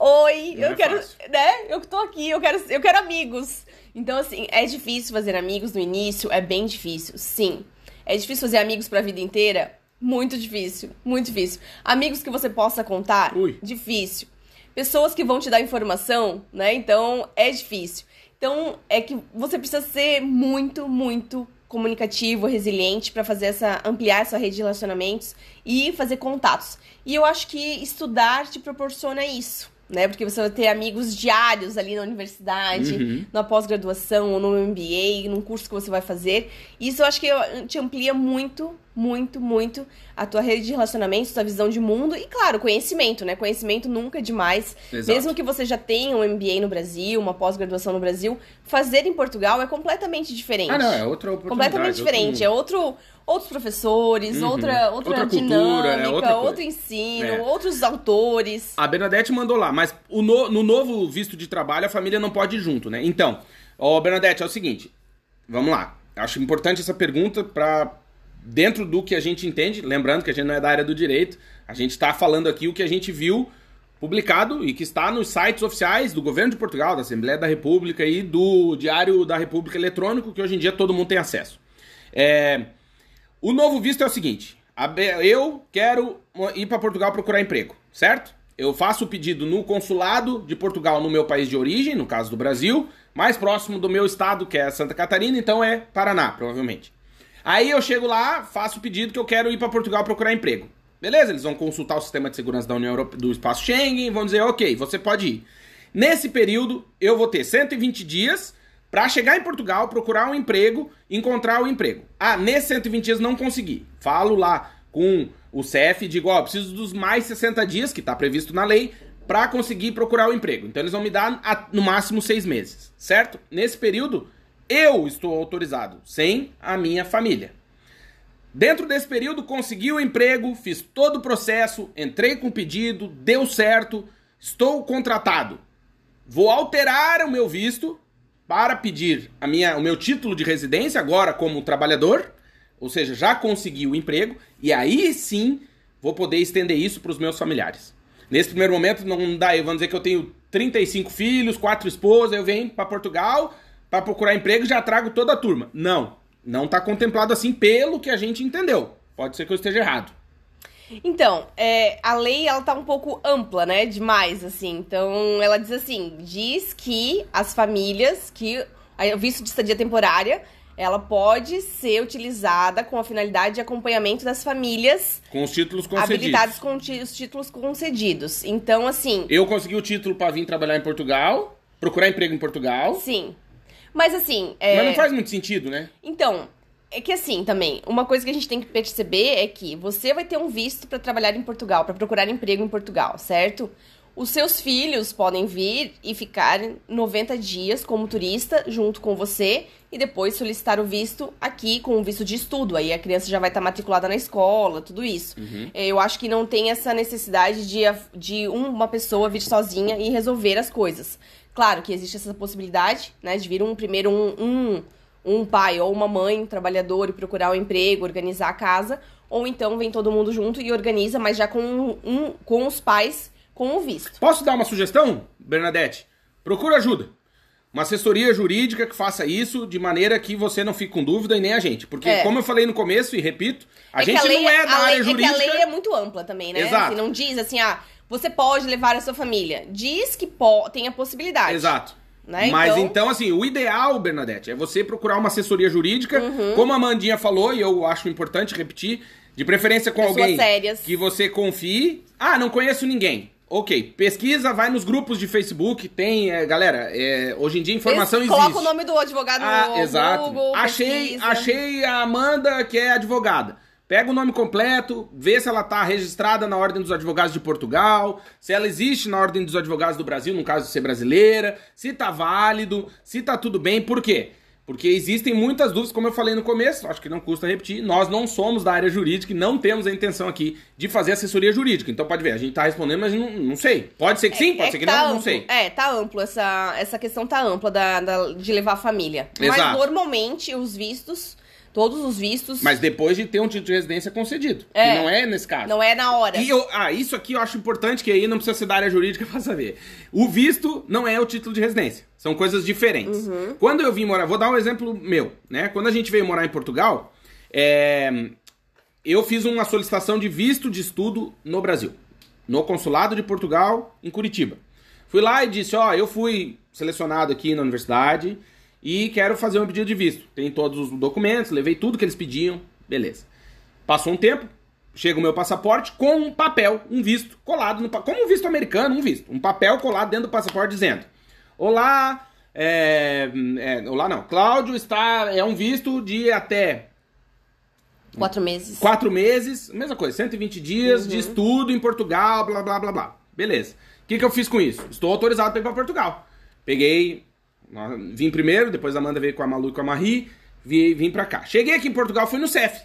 Oi, Não eu é quero, fácil. né? Eu tô aqui, eu quero, eu quero amigos. Então, assim, é difícil fazer amigos no início, é bem difícil, sim. É difícil fazer amigos pra vida inteira? Muito difícil, muito difícil. Amigos que você possa contar? Ui. Difícil. Pessoas que vão te dar informação, né? Então, é difícil. Então, é que você precisa ser muito, muito comunicativo, resiliente pra fazer essa ampliar essa rede de relacionamentos e fazer contatos. E eu acho que estudar te proporciona isso, né? Porque você vai ter amigos diários ali na universidade, Uhum. na pós-graduação ou no MBA, num curso que você vai fazer. Isso eu acho que te amplia muito, muito, muito a tua rede de relacionamentos, tua visão de mundo e, claro, conhecimento, né? Conhecimento nunca é demais. Exato. Mesmo que você já tenha um MBA no Brasil, uma pós-graduação no Brasil, fazer em Portugal é completamente diferente. Ah, não, é outra oportunidade. completamente outro diferente. mundo. É outro, outros professores, Uhum. outra, outra, Outra cultura, dinâmica, é outra outro ensino, É. outros autores. A Bernadette mandou lá, mas o no, no novo visto de trabalho a família não pode ir junto, né? Então, ó, Bernadette, é o seguinte, vamos lá. Acho importante essa pergunta pra dentro do que a gente entende, lembrando que a gente não é da área do direito, a gente tá falando aqui o que a gente viu publicado e que está nos sites oficiais do governo de Portugal, da Assembleia da República e do Diário da República Eletrônico, que hoje em dia todo mundo tem acesso. É, o novo visto é o seguinte: eu quero ir para Portugal procurar emprego, certo? Eu faço o pedido no consulado de Portugal, no meu país de origem, no caso do Brasil, mais próximo do meu estado, que é Santa Catarina, então é Paraná, provavelmente. Aí eu chego lá, faço o pedido que eu quero ir para Portugal procurar emprego. Beleza, eles vão consultar o sistema de segurança da União Europeia, do espaço Schengen, vão dizer, ok, você pode ir. Nesse período, eu vou ter 120 dias para chegar em Portugal, procurar um emprego, encontrar o emprego. Ah, nesses 120 dias não consegui. Falo lá com o CEF e digo, ó, preciso dos mais 60 dias, que está previsto na lei, para conseguir procurar o emprego. Então eles vão me dar no máximo seis meses, certo? Nesse período, eu estou autorizado, sem a minha família. Dentro desse período, consegui o emprego, fiz todo o processo, entrei com o pedido, deu certo, estou contratado. Vou alterar o meu visto para pedir a minha, o meu título de residência agora como trabalhador, ou seja, já consegui o emprego, e aí sim vou poder estender isso para os meus familiares. Nesse primeiro momento não dá, vamos dizer que eu tenho 35 filhos, quatro esposas, eu venho para Portugal para procurar emprego e já trago toda a turma. Não, não está contemplado assim pelo que a gente entendeu. Pode ser que eu esteja errado. Então, é, a lei ela tá um pouco ampla, né? Demais, assim. Então, ela diz assim: diz que as famílias, que o visto de estadia temporária, ela pode ser utilizada com a finalidade de acompanhamento das famílias com os títulos concedidos. habilitadas com os títulos concedidos. Então, assim. Eu consegui o título para vir trabalhar em Portugal, procurar emprego em Portugal. Sim. Mas assim. É... Mas não faz muito sentido, né? Então, é que assim também, uma coisa que a gente tem que perceber é que você vai ter um visto para trabalhar em Portugal, para procurar emprego em Portugal, certo? Os seus filhos podem vir e ficar 90 dias como turista junto com você e depois solicitar o visto aqui com o visto de estudo. Aí a criança já vai estar matriculada na escola, tudo isso. Uhum. Eu acho que não tem essa necessidade de, de uma pessoa vir sozinha e resolver as coisas. Claro que existe essa possibilidade, né, de vir um primeiro um, um, um pai ou uma mãe, um trabalhador, e procurar um emprego, organizar a casa, ou então vem todo mundo junto e organiza, mas já com, um, com os pais com o visto. Posso dar uma sugestão, Bernadette? Procura ajuda. Uma assessoria jurídica que faça isso de maneira que você não fique com dúvida e nem a gente. Porque, É. como eu falei no começo e repito, a É gente lei- não é da a lei- área jurídica. É que a lei é muito ampla também, né? Exato. Assim, não diz assim, ah, você pode levar a sua família. Diz que po tem a possibilidade. Exato. Né? Mas Então- então... assim, o ideal, Bernadette, é você procurar uma assessoria jurídica, Uhum. como a Mandinha falou, e eu acho importante repetir, de preferência com Pessoas alguém sérias. que você confie. Ah, não conheço ninguém. Ok, pesquisa, vai nos grupos de Facebook, tem, é, galera, é, hoje em dia informação Coloca existe. o nome do advogado Ah, no exato. Google, achei, pesquisa. achei a Amanda, que é advogada. Pega o nome completo, vê se ela tá registrada na Ordem dos Advogados de Portugal, se ela existe na Ordem dos Advogados do Brasil, no caso de ser brasileira, se tá válido, se tá tudo bem. Por quê? Porque existem muitas dúvidas, como eu falei no começo, acho que não custa repetir, nós não somos da área jurídica e não temos a intenção aqui de fazer assessoria jurídica. Então pode ver, a gente tá respondendo, mas não, não sei. Pode ser que sim, pode É ser que tá não, não amplo. sei. É, tá amplo. Essa, essa questão tá ampla da, da- de levar a família. Mas Exato. normalmente os vistos, todos os vistos, Mas depois de ter um título de residência concedido. É. Que não é nesse caso. não é na hora. E eu, ah, isso aqui eu acho importante, que aí não precisa ser da área jurídica pra saber. O visto não é o título de residência. São coisas diferentes. Uhum. Quando eu vim morar, vou dar um exemplo meu, né? Quando a gente veio morar em Portugal, é, eu fiz uma solicitação de visto de estudo no Brasil. No consulado de Portugal, em Curitiba. Fui lá e disse, ó, eu fui selecionado aqui na universidade e quero fazer um pedido de visto. Tem todos os documentos, levei tudo que eles pediam, beleza. Passou um tempo, chega o meu passaporte com um papel, um visto colado no como um visto americano, um visto, um papel colado dentro do passaporte dizendo: Olá, é, é, olá não, Cláudio está é um visto de até Quatro meses. quatro meses, mesma coisa, 120 dias de estudo em Portugal, blá blá blá blá. Beleza. O que, que eu fiz com isso? Estou autorizado para ir para Portugal. Peguei, vim primeiro, depois a Amanda veio com a Malu e com a Marie, vim, vim para cá. Cheguei aqui em Portugal, fui no CEF,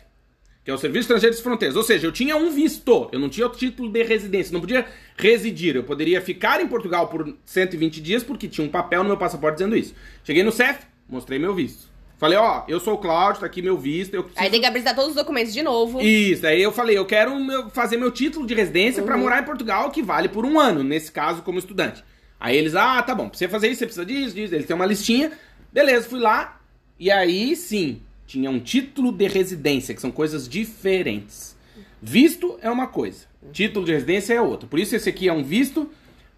que é o Serviço Estrangeiro de Fronteiras. Ou seja, eu tinha um visto, eu não tinha o título de residência, não podia residir. Eu poderia ficar em Portugal por 120 dias porque tinha um papel no meu passaporte dizendo isso. Cheguei no CEF, mostrei meu visto. Falei, ó, eu sou o Cláudio, tá aqui meu visto, eu preciso... Aí tem que apresentar todos os documentos de novo. Isso, aí eu falei, eu quero meu- fazer meu título de residência pra morar em Portugal, que vale por um ano, nesse caso, como estudante. Aí eles, ah, tá bom, pra você fazer isso, você precisa disso, disso. Eles têm uma listinha. Beleza, fui lá. E aí, sim, tinha um título de residência, que são coisas diferentes. Visto é uma coisa, título de residência é outra. Por isso, esse aqui é um visto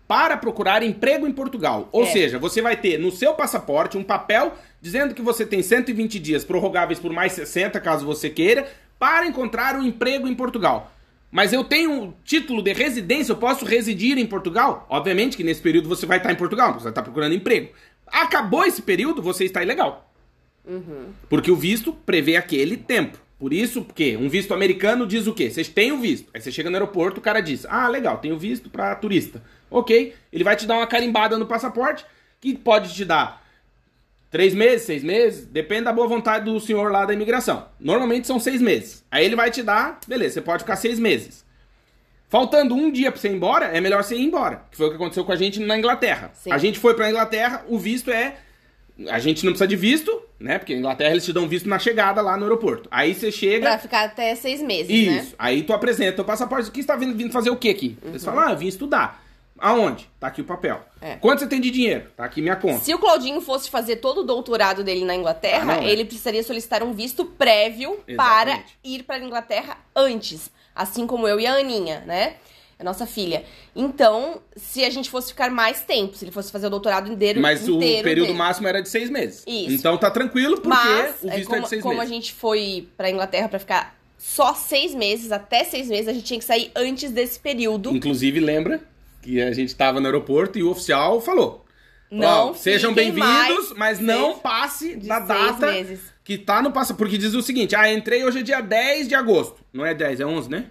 para procurar emprego em Portugal. Ou É. seja, você vai ter no seu passaporte um papel dizendo que você tem 120 dias prorrogáveis por mais 60, caso você queira, para encontrar um emprego em Portugal. Mas eu tenho um título de residência, eu posso residir em Portugal? Obviamente que nesse período você vai estar em Portugal, você vai estar procurando emprego. Acabou esse período, você está ilegal. Porque o visto prevê aquele tempo. Por Por isso, porque um visto americano diz o quê? Vocês têm o visto. Aí você chega no aeroporto, o cara diz: Ah, legal, tenho visto para turista. Ok. Ele vai te dar uma carimbada no passaporte, que pode te dar três meses, seis meses, depende da boa vontade do senhor lá da imigração. Normalmente são seis meses. Aí ele vai te dar, beleza, você pode ficar seis meses. Faltando um dia pra você ir embora, é melhor você ir embora. Que foi o que aconteceu com a gente na Inglaterra. Sim. A gente foi pra Inglaterra, o visto é. A gente não precisa de visto, né? Porque na Inglaterra eles te dão visto na chegada lá no aeroporto. Aí você chega. Pra ficar até seis meses, né? Isso. Aí tu apresenta o passaporte. O que você tá vindo, vindo fazer o quê aqui? Eles falam, ah, eu vim estudar. Aonde? Tá aqui o papel. É. Quanto você tem de dinheiro? Tá aqui minha conta. Se o Claudinho fosse fazer todo o doutorado dele na Inglaterra, Ah, é. ele precisaria solicitar um visto prévio Exatamente. para ir para a Inglaterra antes, assim como eu e a Aninha, né? A nossa filha. Então, se a gente fosse ficar mais tempo, se ele fosse fazer o doutorado inteiro, Mas o inteiro período dele. máximo era de seis meses. Isso. Então tá tranquilo, porque Mas, o é, visto como, é de seis como a meses. gente foi pra Inglaterra pra ficar só seis meses, até seis meses, a gente tinha que sair antes desse período. Inclusive, lembra que a gente tava no aeroporto e o oficial falou: Não Ó, sejam bem-vindos, mas não passe da seis data meses. que tá no passaporte. Porque diz o seguinte: ah, entrei hoje é dia 10 de agosto. Não é 10, é 11, né?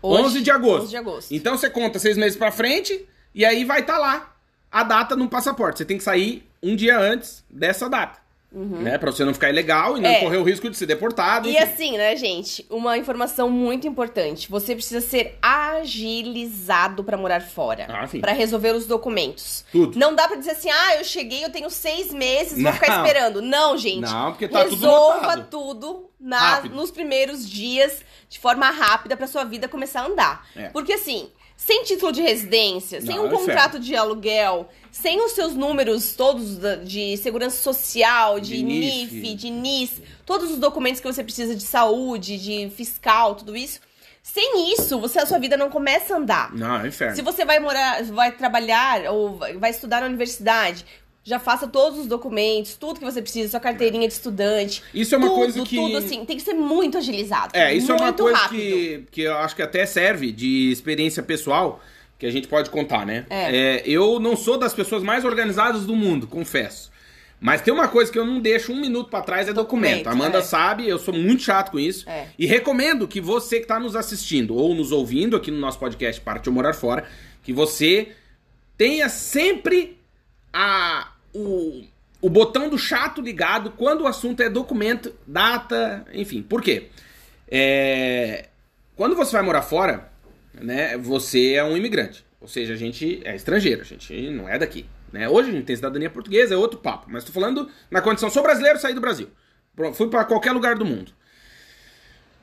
Hoje, 11 de agosto. 11 de agosto. Então você conta seis meses pra frente e aí vai estar lá a data no passaporte. Você tem que sair um dia antes dessa data. Né? Pra você não ficar ilegal e não Uhum. É. correr o risco de ser deportado. E enfim. assim, né, gente? Uma informação muito importante. Você precisa ser agilizado pra morar fora. Ah. Pra resolver os documentos. Tudo. Não dá pra dizer assim, ah, eu cheguei, eu tenho seis meses, vou Não. ficar esperando. Não, gente. Não, porque tá tudo Resolva lotado. tudo na- nos primeiros dias, de forma rápida, pra sua vida começar a andar. É. Porque assim, sem título de residência, sem Não, um é contrato de aluguel, sem os seus números todos de segurança social, de, De NIF. NIF, de NIS, todos os documentos que você precisa de saúde, de fiscal, tudo isso. Sem isso, você a sua vida não começa a andar. Não, é inferno. Se você vai morar, vai trabalhar ou vai estudar na universidade, já faça todos os documentos, tudo que você precisa, sua carteirinha de estudante. Isso é uma tudo, coisa que- Tudo assim, tem que ser muito agilizado. É, isso é uma coisa rápido. que, que eu acho que até serve de experiência pessoal que a gente pode contar, né? É. eu não sou das pessoas mais organizadas do mundo, confesso. Mas tem uma coisa que eu não deixo um minuto pra trás é documento. Documento, A Amanda é. sabe, eu sou muito chato com isso. É. E recomendo que você que tá nos assistindo ou nos ouvindo aqui no nosso podcast Parte ou Morar Fora, que você tenha sempre a, o, o botão do chato ligado quando o assunto é documento, data, enfim. Por quê? É, quando você vai morar fora, né, você é um imigrante. Ou seja, a gente é estrangeiro, a gente não é daqui. Né? Hoje a gente tem cidadania portuguesa, é outro papo. Mas tô falando na condição, sou brasileiro, saí do Brasil. Fui para qualquer lugar do mundo.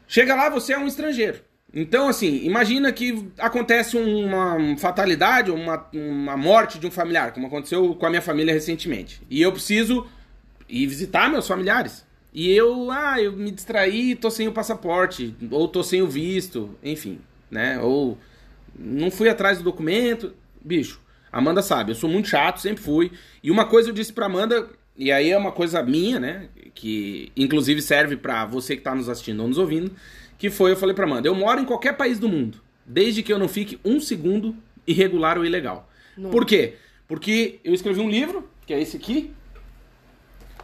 Chega lá, você é um estrangeiro. Então, assim, imagina que acontece uma fatalidade, uma, uma morte de um familiar, como aconteceu com a minha família recentemente. E eu preciso ir visitar meus familiares. E eu, ah, eu me distraí, tô sem o passaporte, ou tô sem o visto, enfim, né? Ou não fui atrás do documento. Bicho, Amanda sabe, eu sou muito chato, sempre fui. E uma coisa eu disse pra Amanda, e aí é uma coisa minha, né? Que inclusive serve pra você que tá nos assistindo ou nos ouvindo. Que foi, eu falei pra Amanda, eu moro em qualquer país do mundo, desde que eu não fique um segundo irregular ou ilegal. Por quê? Porque eu escrevi um livro, que é esse aqui,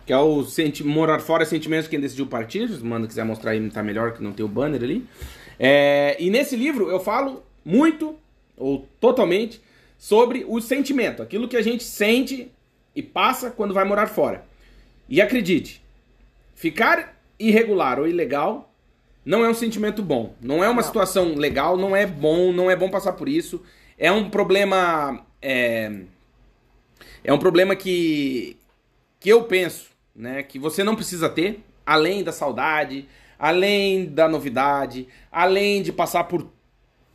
que é o Senti- Morar Fora Sentimentos de Quem Decidiu Partir. Se Amanda quiser mostrar aí, tá melhor que não tem o banner ali. É, e nesse livro eu falo muito, ou totalmente, sobre o sentimento, aquilo que a gente sente e passa quando vai morar fora. E acredite, ficar irregular ou ilegal não é um sentimento bom. Não é uma Não. situação legal, não é bom, não é bom passar por isso. É um problema. É, é um problema que, que eu penso, né? Que você não precisa ter, além da saudade, além da novidade, além de passar por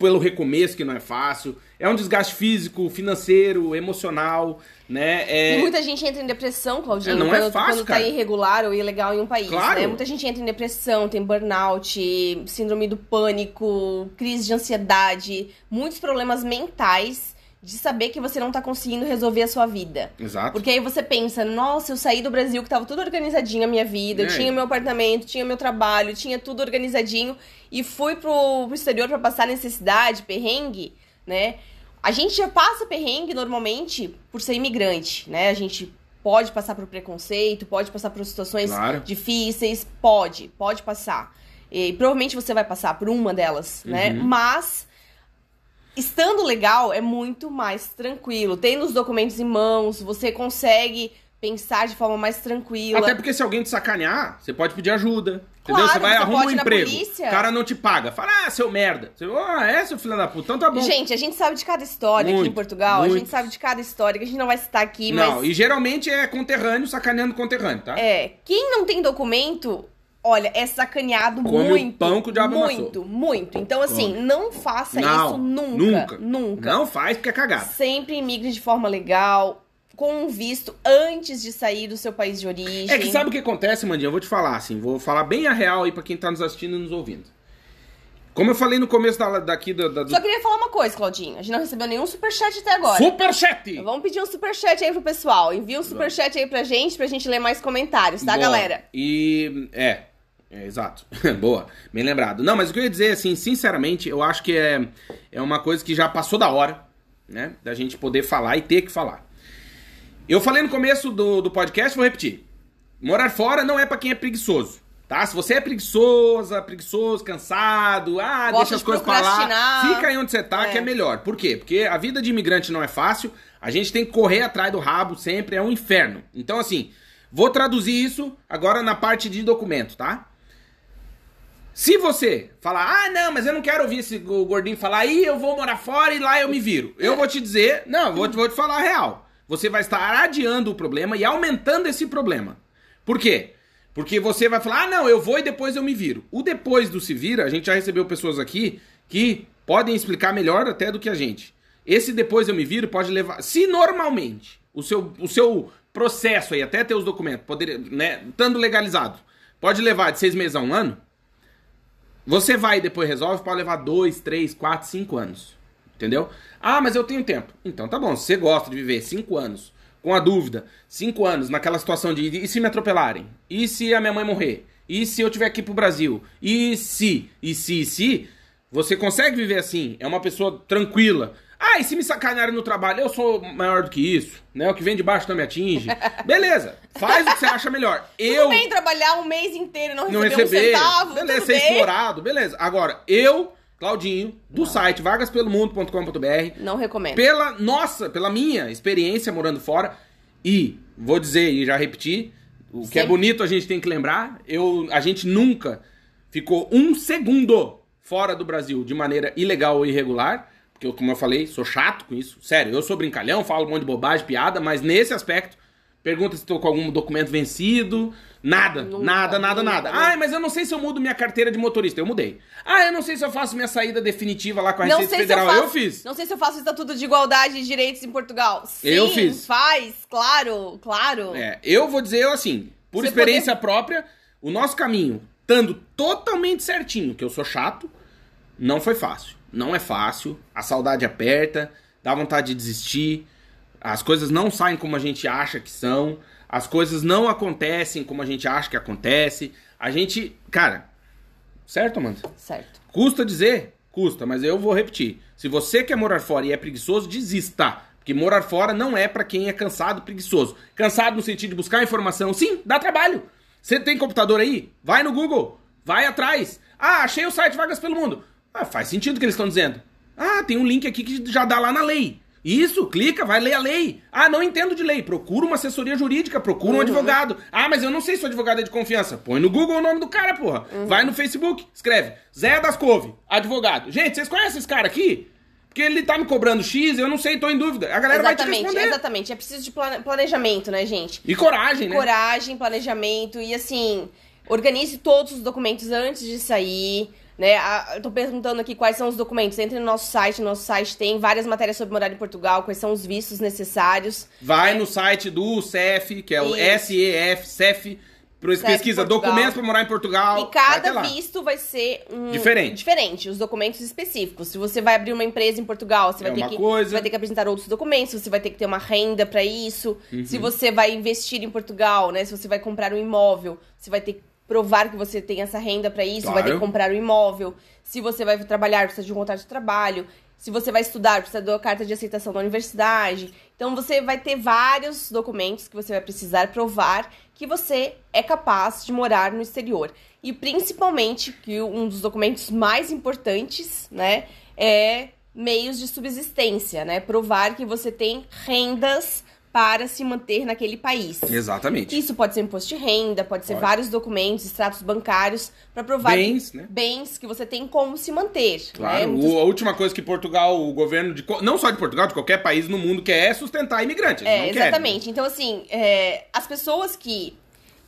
pelo recomeço que não é fácil. É um desgaste físico, financeiro, emocional, né? É, E muita gente entra em depressão, Claudinho, É, não é quando, fácil, quando tá cara. irregular ou ilegal em um país, Claro. né? Muita gente entra em depressão, tem burnout, síndrome do pânico, crise de ansiedade, muitos problemas mentais de saber que você não tá conseguindo resolver a sua vida. Exato. Porque aí você pensa, nossa, eu saí do Brasil que tava tudo organizadinho a minha vida, eu tinha meu apartamento, tinha meu trabalho, tinha tudo organizadinho e fui pro, pro exterior pra passar necessidade, perrengue, né? A gente já passa perrengue normalmente por ser imigrante, né? A gente pode passar por preconceito, pode passar por situações Claro. difíceis, pode, pode passar. E provavelmente você vai passar por uma delas, né? Uhum. Mas estando legal é muito mais tranquilo. Tendo os documentos em mãos, você consegue pensar de forma mais tranquila. Até porque se alguém te sacanear, você pode pedir ajuda. Claro, entendeu? Você vai você arruma um emprego. polícia. O cara não te paga. Fala, ah, seu merda. Você, ah, é, seu filho da puta. Então tá bom. Gente, a gente sabe de cada história aqui Muito, em Portugal. A muito. gente sabe de cada história que a gente não vai citar aqui, não, mas e geralmente é conterrâneo sacaneando conterrâneo, tá? é, quem não tem documento, olha, é sacaneado Come o muito. pão que o diabo Muito, muito. Então, assim, Come. não faça não, isso nunca. Nunca. Não faz porque é cagada. Sempre imigre de forma legal, com um visto antes de sair do seu país de origem. É que sabe o que acontece, Mandinha? Eu vou te falar, assim, vou falar bem a real aí pra quem tá nos assistindo e nos ouvindo. Como eu falei no começo da, daqui da, da- do Só queria falar uma coisa, Claudinho. A gente não recebeu nenhum superchat até agora. Superchat! Vamos pedir um superchat aí pro pessoal. Envia um superchat aí pra gente, pra gente ler mais comentários, tá, Boa. galera? E é, é, exato. Boa, bem lembrado. Não, mas o que eu ia dizer, assim, sinceramente, eu acho que é, é uma coisa que já passou da hora, né? Da gente poder falar e ter que falar. Eu falei no começo do, do podcast, vou repetir. Morar fora não é pra quem é preguiçoso. Tá? Se você é preguiçosa, preguiçoso, cansado, ah, Gosta deixa as de coisas pra lá, fica aí onde você tá, É. que é melhor. Por quê? Porque a vida de imigrante não é fácil, a gente tem que correr atrás do rabo sempre, é um inferno. Então, assim, vou traduzir isso agora na parte de documento, tá? Se você falar, ah, não, mas eu não quero ouvir esse go- gordinho falar, aí eu vou morar fora e lá eu me viro. Eu vou te dizer, não, vou, vou te falar a real. Você vai estar adiando o problema e aumentando esse problema. Por quê? Porque você vai falar, ah, não, eu vou e depois eu me viro. O depois do se vira, a gente já recebeu pessoas aqui que podem explicar melhor até do que a gente. Esse depois eu me viro pode levar. Se normalmente o seu, o seu processo aí, até ter os documentos, poder, né, estando legalizado, pode levar de seis meses a um ano, você vai e depois resolve, pode levar dois, três, quatro, cinco anos. Entendeu? Ah, mas eu tenho tempo. Então tá bom, você gosta de viver cinco anos com a dúvida, cinco anos naquela situação de e se me atropelarem? E se a minha mãe morrer? E se eu tiver aqui pro Brasil? E se? E se? E se? Você consegue viver assim? É uma pessoa tranquila. Ah, e se me sacanearem no trabalho? Eu sou maior do que isso, né? O que vem de baixo não me atinge. Beleza, faz o que você acha melhor. Eu Tudo bem trabalhar um mês inteiro e não não receber, receber, um centavo, beleza, ser bem. explorado, beleza. Agora, eu, Claudinho, do site vagaspelomundo.com.br, Não recomendo. pela nossa, pela minha experiência morando fora, e vou dizer e já repetir, o que é bonito a gente tem que lembrar, eu, a gente nunca ficou um segundo fora do Brasil de maneira ilegal ou irregular, porque eu, como eu falei, sou chato com isso. Sério, eu sou brincalhão, falo um monte de bobagem, piada, mas nesse aspecto, pergunta se estou com algum documento vencido, nada, Nunca, nada, nada, nunca, nada. nunca. Ai, mas eu não sei se eu mudo minha carteira de motorista, eu mudei. Ah, eu não sei se eu faço minha saída definitiva lá com a Não Receita se eu Federal, faço, eu fiz. Não sei se eu faço estatuto de igualdade de direitos em Portugal. Sim, Eu fiz. faz, claro, claro. É, eu vou dizer assim, por Você experiência própria, o nosso caminho, estando totalmente certinho, que eu sou chato, não foi fácil. Não é fácil, a saudade aperta, dá vontade de desistir, as coisas não saem como a gente acha que são, as coisas não acontecem como a gente acha que acontece. A gente, cara, certo, Amanda? Certo. Custa dizer? Custa, mas eu vou repetir. Se você quer morar fora e é preguiçoso, desista. Porque morar fora não é pra quem é cansado preguiçoso. Cansado no sentido de buscar informação, sim, dá trabalho. Você tem computador aí? Vai no Google, vai atrás. Ah, achei o site Vagas pelo Mundo. Ah, faz sentido o que eles estão dizendo. Ah, tem um link aqui que já dá lá na lei. Isso, clica, vai ler a lei. Ah, não entendo de lei. Procura uma assessoria jurídica, procura um advogado. Ah, mas eu não sei se o advogado é de confiança. Põe no Google o nome do cara, porra. Vai no Facebook, escreve Zé das Couve, advogado. Gente, vocês conhecem esse cara aqui? Porque ele tá me cobrando X, eu não sei, tô em dúvida. A galera vai te Exatamente, responder. exatamente. É preciso de plane- planejamento, né, gente? E coragem, né? Coragem, planejamento e assim, organize todos os documentos antes de sair. Né? Eu tô perguntando aqui quais são os documentos. Entre no nosso site, no nosso site tem várias matérias sobre morar em Portugal, quais são os vistos necessários. Vai no site do CEF, que é o Isso. SEF, CEF, pesquisa documentos pra morar em Portugal. E vai cada lá. visto vai ser um Diferente. diferente, os documentos específicos. Se você vai abrir uma empresa em Portugal, você vai É ter que vai ter que apresentar outros documentos, você vai ter que ter uma renda pra isso. Uhum. Se você vai investir em Portugal, né, se você vai comprar um imóvel, você vai ter que provar que você tem essa renda pra isso, vai ter que Claro. comprar um imóvel. Se você vai trabalhar, precisa de um contrato de trabalho. Se você vai estudar, precisa da carta de aceitação da universidade. Então você vai ter vários documentos que você vai precisar provar que você é capaz de morar no exterior. E principalmente que um dos documentos mais importantes, né, é meios de subsistência, né? Provar que você tem rendas para se manter naquele país. Exatamente. Isso pode ser imposto de renda, pode ser Pode. vários documentos, extratos bancários, para provar Bens, que, né? bens que você tem como se manter. Claro, né? O- a última coisa que Portugal, o governo de. Não só de Portugal, de qualquer país no mundo quer é sustentar imigrantes. É, querem. exatamente. Então, assim, é, as pessoas que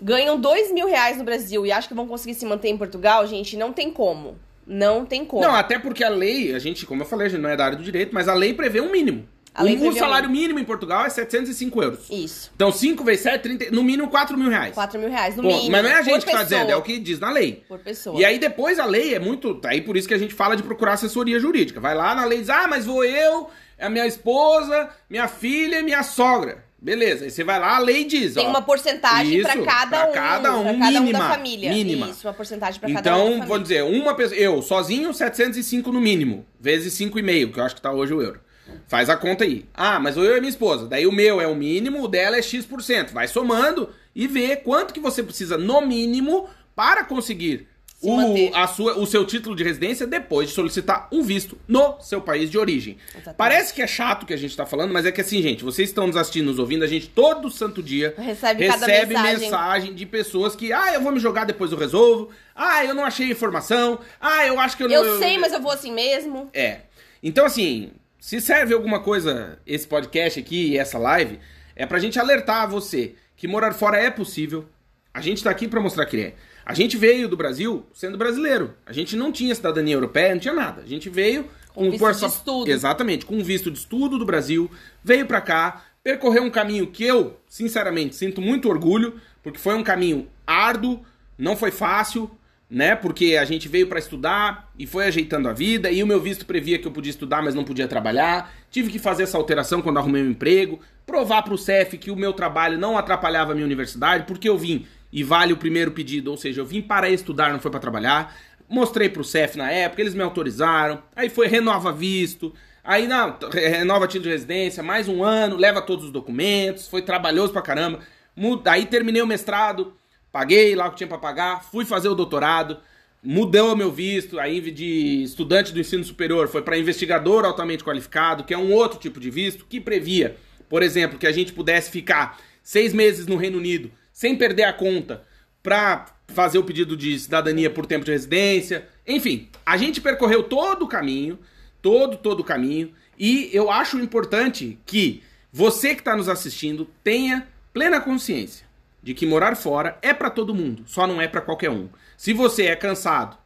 ganham dois mil reais no Brasil e acham que vão conseguir se manter em Portugal, gente, não tem como. Não tem como. Não, até porque a lei, a gente, como eu falei, a gente não é da área do direito, mas a lei prevê um mínimo. A lei o, um salário mínimo em Portugal é 705 euros. Isso. Então 5 vezes 7, 30, no mínimo 4 mil reais. 4 mil reais, no Pô, mínimo. mas não é a gente que tá pessoa. dizendo, é o que diz na lei. Por pessoa. E aí depois a lei é muito. Aí por isso que a gente fala de procurar assessoria jurídica. Vai lá na lei e diz: ah, mas vou eu, a minha esposa, minha filha e minha sogra. Beleza. Aí você vai lá, a lei diz. Tem ó, uma porcentagem pra cada pra um. cada um, pra cada um mínima, da família. mínima. Isso, uma porcentagem pra cada um Então, vou dizer, uma pessoa. Eu, sozinho, 705 no mínimo. Vezes 5,5, que eu acho que tá hoje o euro. Faz a conta aí. Ah, mas eu e minha esposa. Daí o meu é o mínimo, o dela é X%. Vai somando e vê quanto que você precisa, no mínimo, para conseguir Se o, a sua, o seu título de residência depois de solicitar um visto no seu país de origem. Exatamente. Parece que é chato o que a gente tá falando, mas é que assim, gente, vocês estão nos assistindo, nos ouvindo, a gente todo santo dia Recebe recebe mensagem. mensagem de pessoas que, ah, eu vou me jogar, depois eu resolvo. Ah, eu não achei informação. Ah, eu acho que eu não. Eu sei, mas eu vou assim mesmo. É. Então, assim, se serve alguma coisa esse podcast aqui e essa live, é pra gente alertar você que morar fora é possível. A gente tá aqui pra mostrar que é. A gente veio do Brasil sendo brasileiro. A gente não tinha cidadania europeia, não tinha nada. A gente veio Com visto passa- de estudo. Exatamente, com visto de estudo do Brasil, veio pra cá, percorreu um caminho que eu, sinceramente, sinto muito orgulho, porque foi um caminho árduo, não foi fácil, né? Porque a gente veio pra estudar e foi ajeitando a vida, e o meu visto previa que eu podia estudar, mas não podia trabalhar. Tive que fazer essa alteração quando arrumei um emprego, provar pro CEF que o meu trabalho não atrapalhava a minha universidade, porque eu vim e vale o primeiro pedido, ou seja, eu vim para estudar, não foi pra trabalhar. Mostrei pro CEF na época, eles me autorizaram. Aí foi renova visto. Aí não, re- renova título de residência, mais um ano, leva todos os documentos, foi trabalhoso pra caramba. Mu- Aí terminei o mestrado, paguei lá o que tinha pra pagar, fui fazer o doutorado, mudou o meu visto, aí de estudante do ensino superior foi pra investigador altamente qualificado, que é um outro tipo de visto que previa, por exemplo, que a gente pudesse ficar seis meses no Reino Unido sem perder a conta pra fazer o pedido de cidadania por tempo de residência. Enfim, a gente percorreu todo o caminho, todo, todo o caminho, e eu acho importante que você que está nos assistindo tenha plena consciência de que morar fora é pra todo mundo, só não é pra qualquer um. Se você é cansado,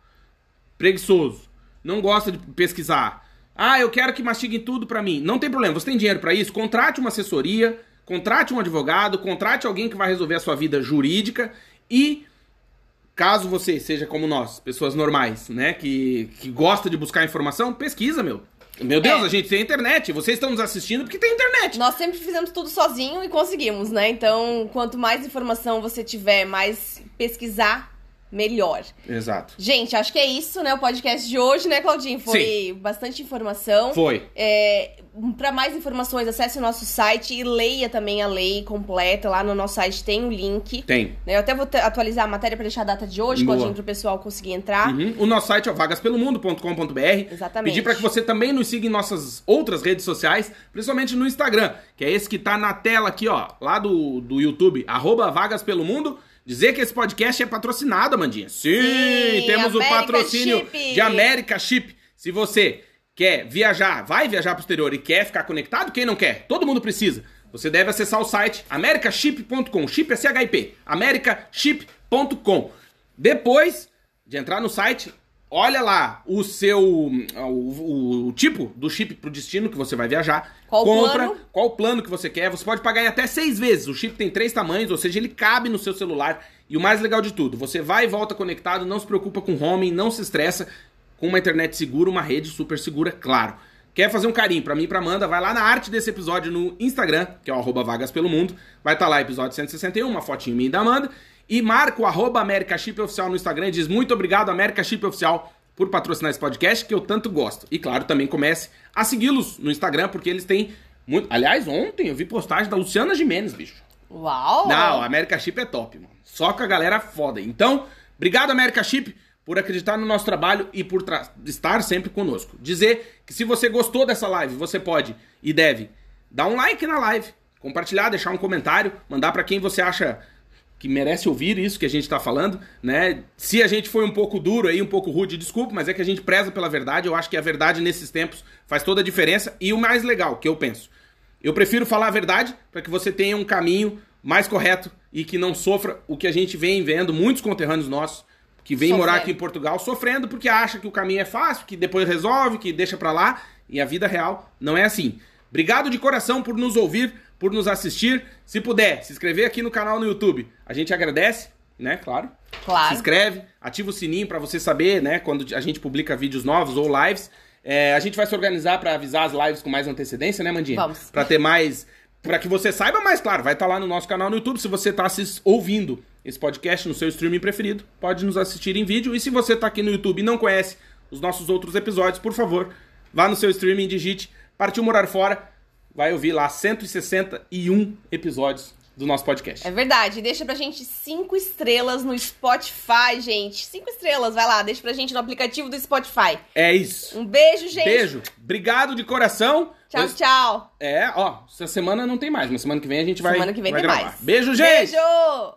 preguiçoso, não gosta de pesquisar, ah, eu quero que mastiguem tudo pra mim. Não tem problema, você tem dinheiro pra isso? Contrate uma assessoria, contrate um advogado, contrate alguém que vai resolver a sua vida jurídica e caso você seja como nós, pessoas normais, né, que, que gosta de buscar informação, pesquisa, meu. Meu Deus, É. a gente tem internet. Vocês estão nos assistindo porque tem internet. Nós sempre fizemos tudo sozinho e conseguimos, né? Então, quanto mais informação você tiver, mais pesquisar, melhor. Exato. Gente, acho que é isso, né? O podcast de hoje, né, Claudinho? Foi bastante informação. Foi. É, para mais informações, acesse o nosso site e leia também a lei completa. Lá no nosso site tem o link. Tem. né? Eu até vou atualizar a matéria para deixar a data de hoje, Boa. Claudinho, para o pessoal conseguir entrar. Uhum. O nosso site é vagaspelomundo.com.br. Exatamente. Pedir para que você também nos siga em nossas outras redes sociais, principalmente no Instagram, que é esse que tá na tela aqui, ó, lá do, do YouTube, arroba Vagas Pelo Mundo. Dizer que esse podcast é patrocinado, Amandinha. Sim, Sim, temos o América patrocínio Chip. de América Chip. Se você quer viajar, vai viajar pro exterior e quer ficar conectado, quem não quer? Todo mundo precisa. Você deve acessar o site americaship.com. Chip é CHIP. americaship.com. Depois de entrar no site, olha lá o seu o, o- tipo do chip pro destino que você vai viajar. Qual o compra, plano? qual plano que você quer. Você pode pagar em até seis vezes. O chip tem três tamanhos, ou seja, ele cabe no seu celular. E o mais legal de tudo, você vai e volta conectado, não se preocupa com roaming, não se estressa, com uma internet segura, uma rede super segura, claro. Quer fazer um carinho pra mim e pra Amanda? Vai lá na arte desse episódio no Instagram, que é o arroba Vagas Pelo Mundo. Vai estar lá, episódio 161, uma fotinho minha e da Amanda. E marca o arroba América Chip Oficial no Instagram e diz muito obrigado, América Chip Oficial, por patrocinar esse podcast, que eu tanto gosto. E claro, também comece a segui-los no Instagram, porque eles têm Muito... Aliás, ontem eu vi postagem da Luciana Jimenez, bicho. Uau! Não, América Chip é top, mano. Só com a galera foda. Então, obrigado, América Chip, por acreditar no nosso trabalho e por estar sempre conosco. Dizer que se você gostou dessa live, você pode e deve dar um like na live, compartilhar, deixar um comentário, mandar para quem você acha que merece ouvir isso que a gente tá falando, né? Se a gente foi um pouco duro aí, um pouco rude, desculpa, mas é que a gente preza pela verdade. Eu acho que a verdade nesses tempos faz toda a diferença. E o mais legal, que eu penso, eu prefiro falar a verdade para que você tenha um caminho mais correto e que não sofra o que a gente vem vendo, muitos conterrâneos nossos que vêm morar aqui em Portugal sofrendo porque acha que o caminho é fácil, que depois resolve, que deixa para lá, e a vida real não é assim. Obrigado de coração por nos ouvir, por nos assistir. Se puder, se inscrever aqui no canal no YouTube, a gente agradece, né? Claro. Claro. Se inscreve, ativa o sininho para você saber, né, quando a gente publica vídeos novos ou lives. É, a gente vai se organizar para avisar as lives com mais antecedência, né, Mandinha? Vamos. Para ter mais para que você saiba mais, claro, vai estar tá lá no nosso canal no YouTube. Se você está ouvindo esse podcast no seu streaming preferido, pode nos assistir em vídeo. E se você está aqui no YouTube e não conhece os nossos outros episódios, por favor, vá no seu streaming, digite Partiu Morar Fora, vai ouvir lá 161 episódios do nosso podcast. É verdade. Deixa pra gente cinco estrelas no Spotify, gente. Cinco estrelas, vai lá. Deixa pra gente no aplicativo do Spotify. É isso. Um beijo, gente. Beijo. Obrigado de coração. Tchau, tchau. É, ó, essa semana não tem mais, mas semana que vem a gente vai Semana que vem tem gravar. mais. Beijo, gente. Beijo.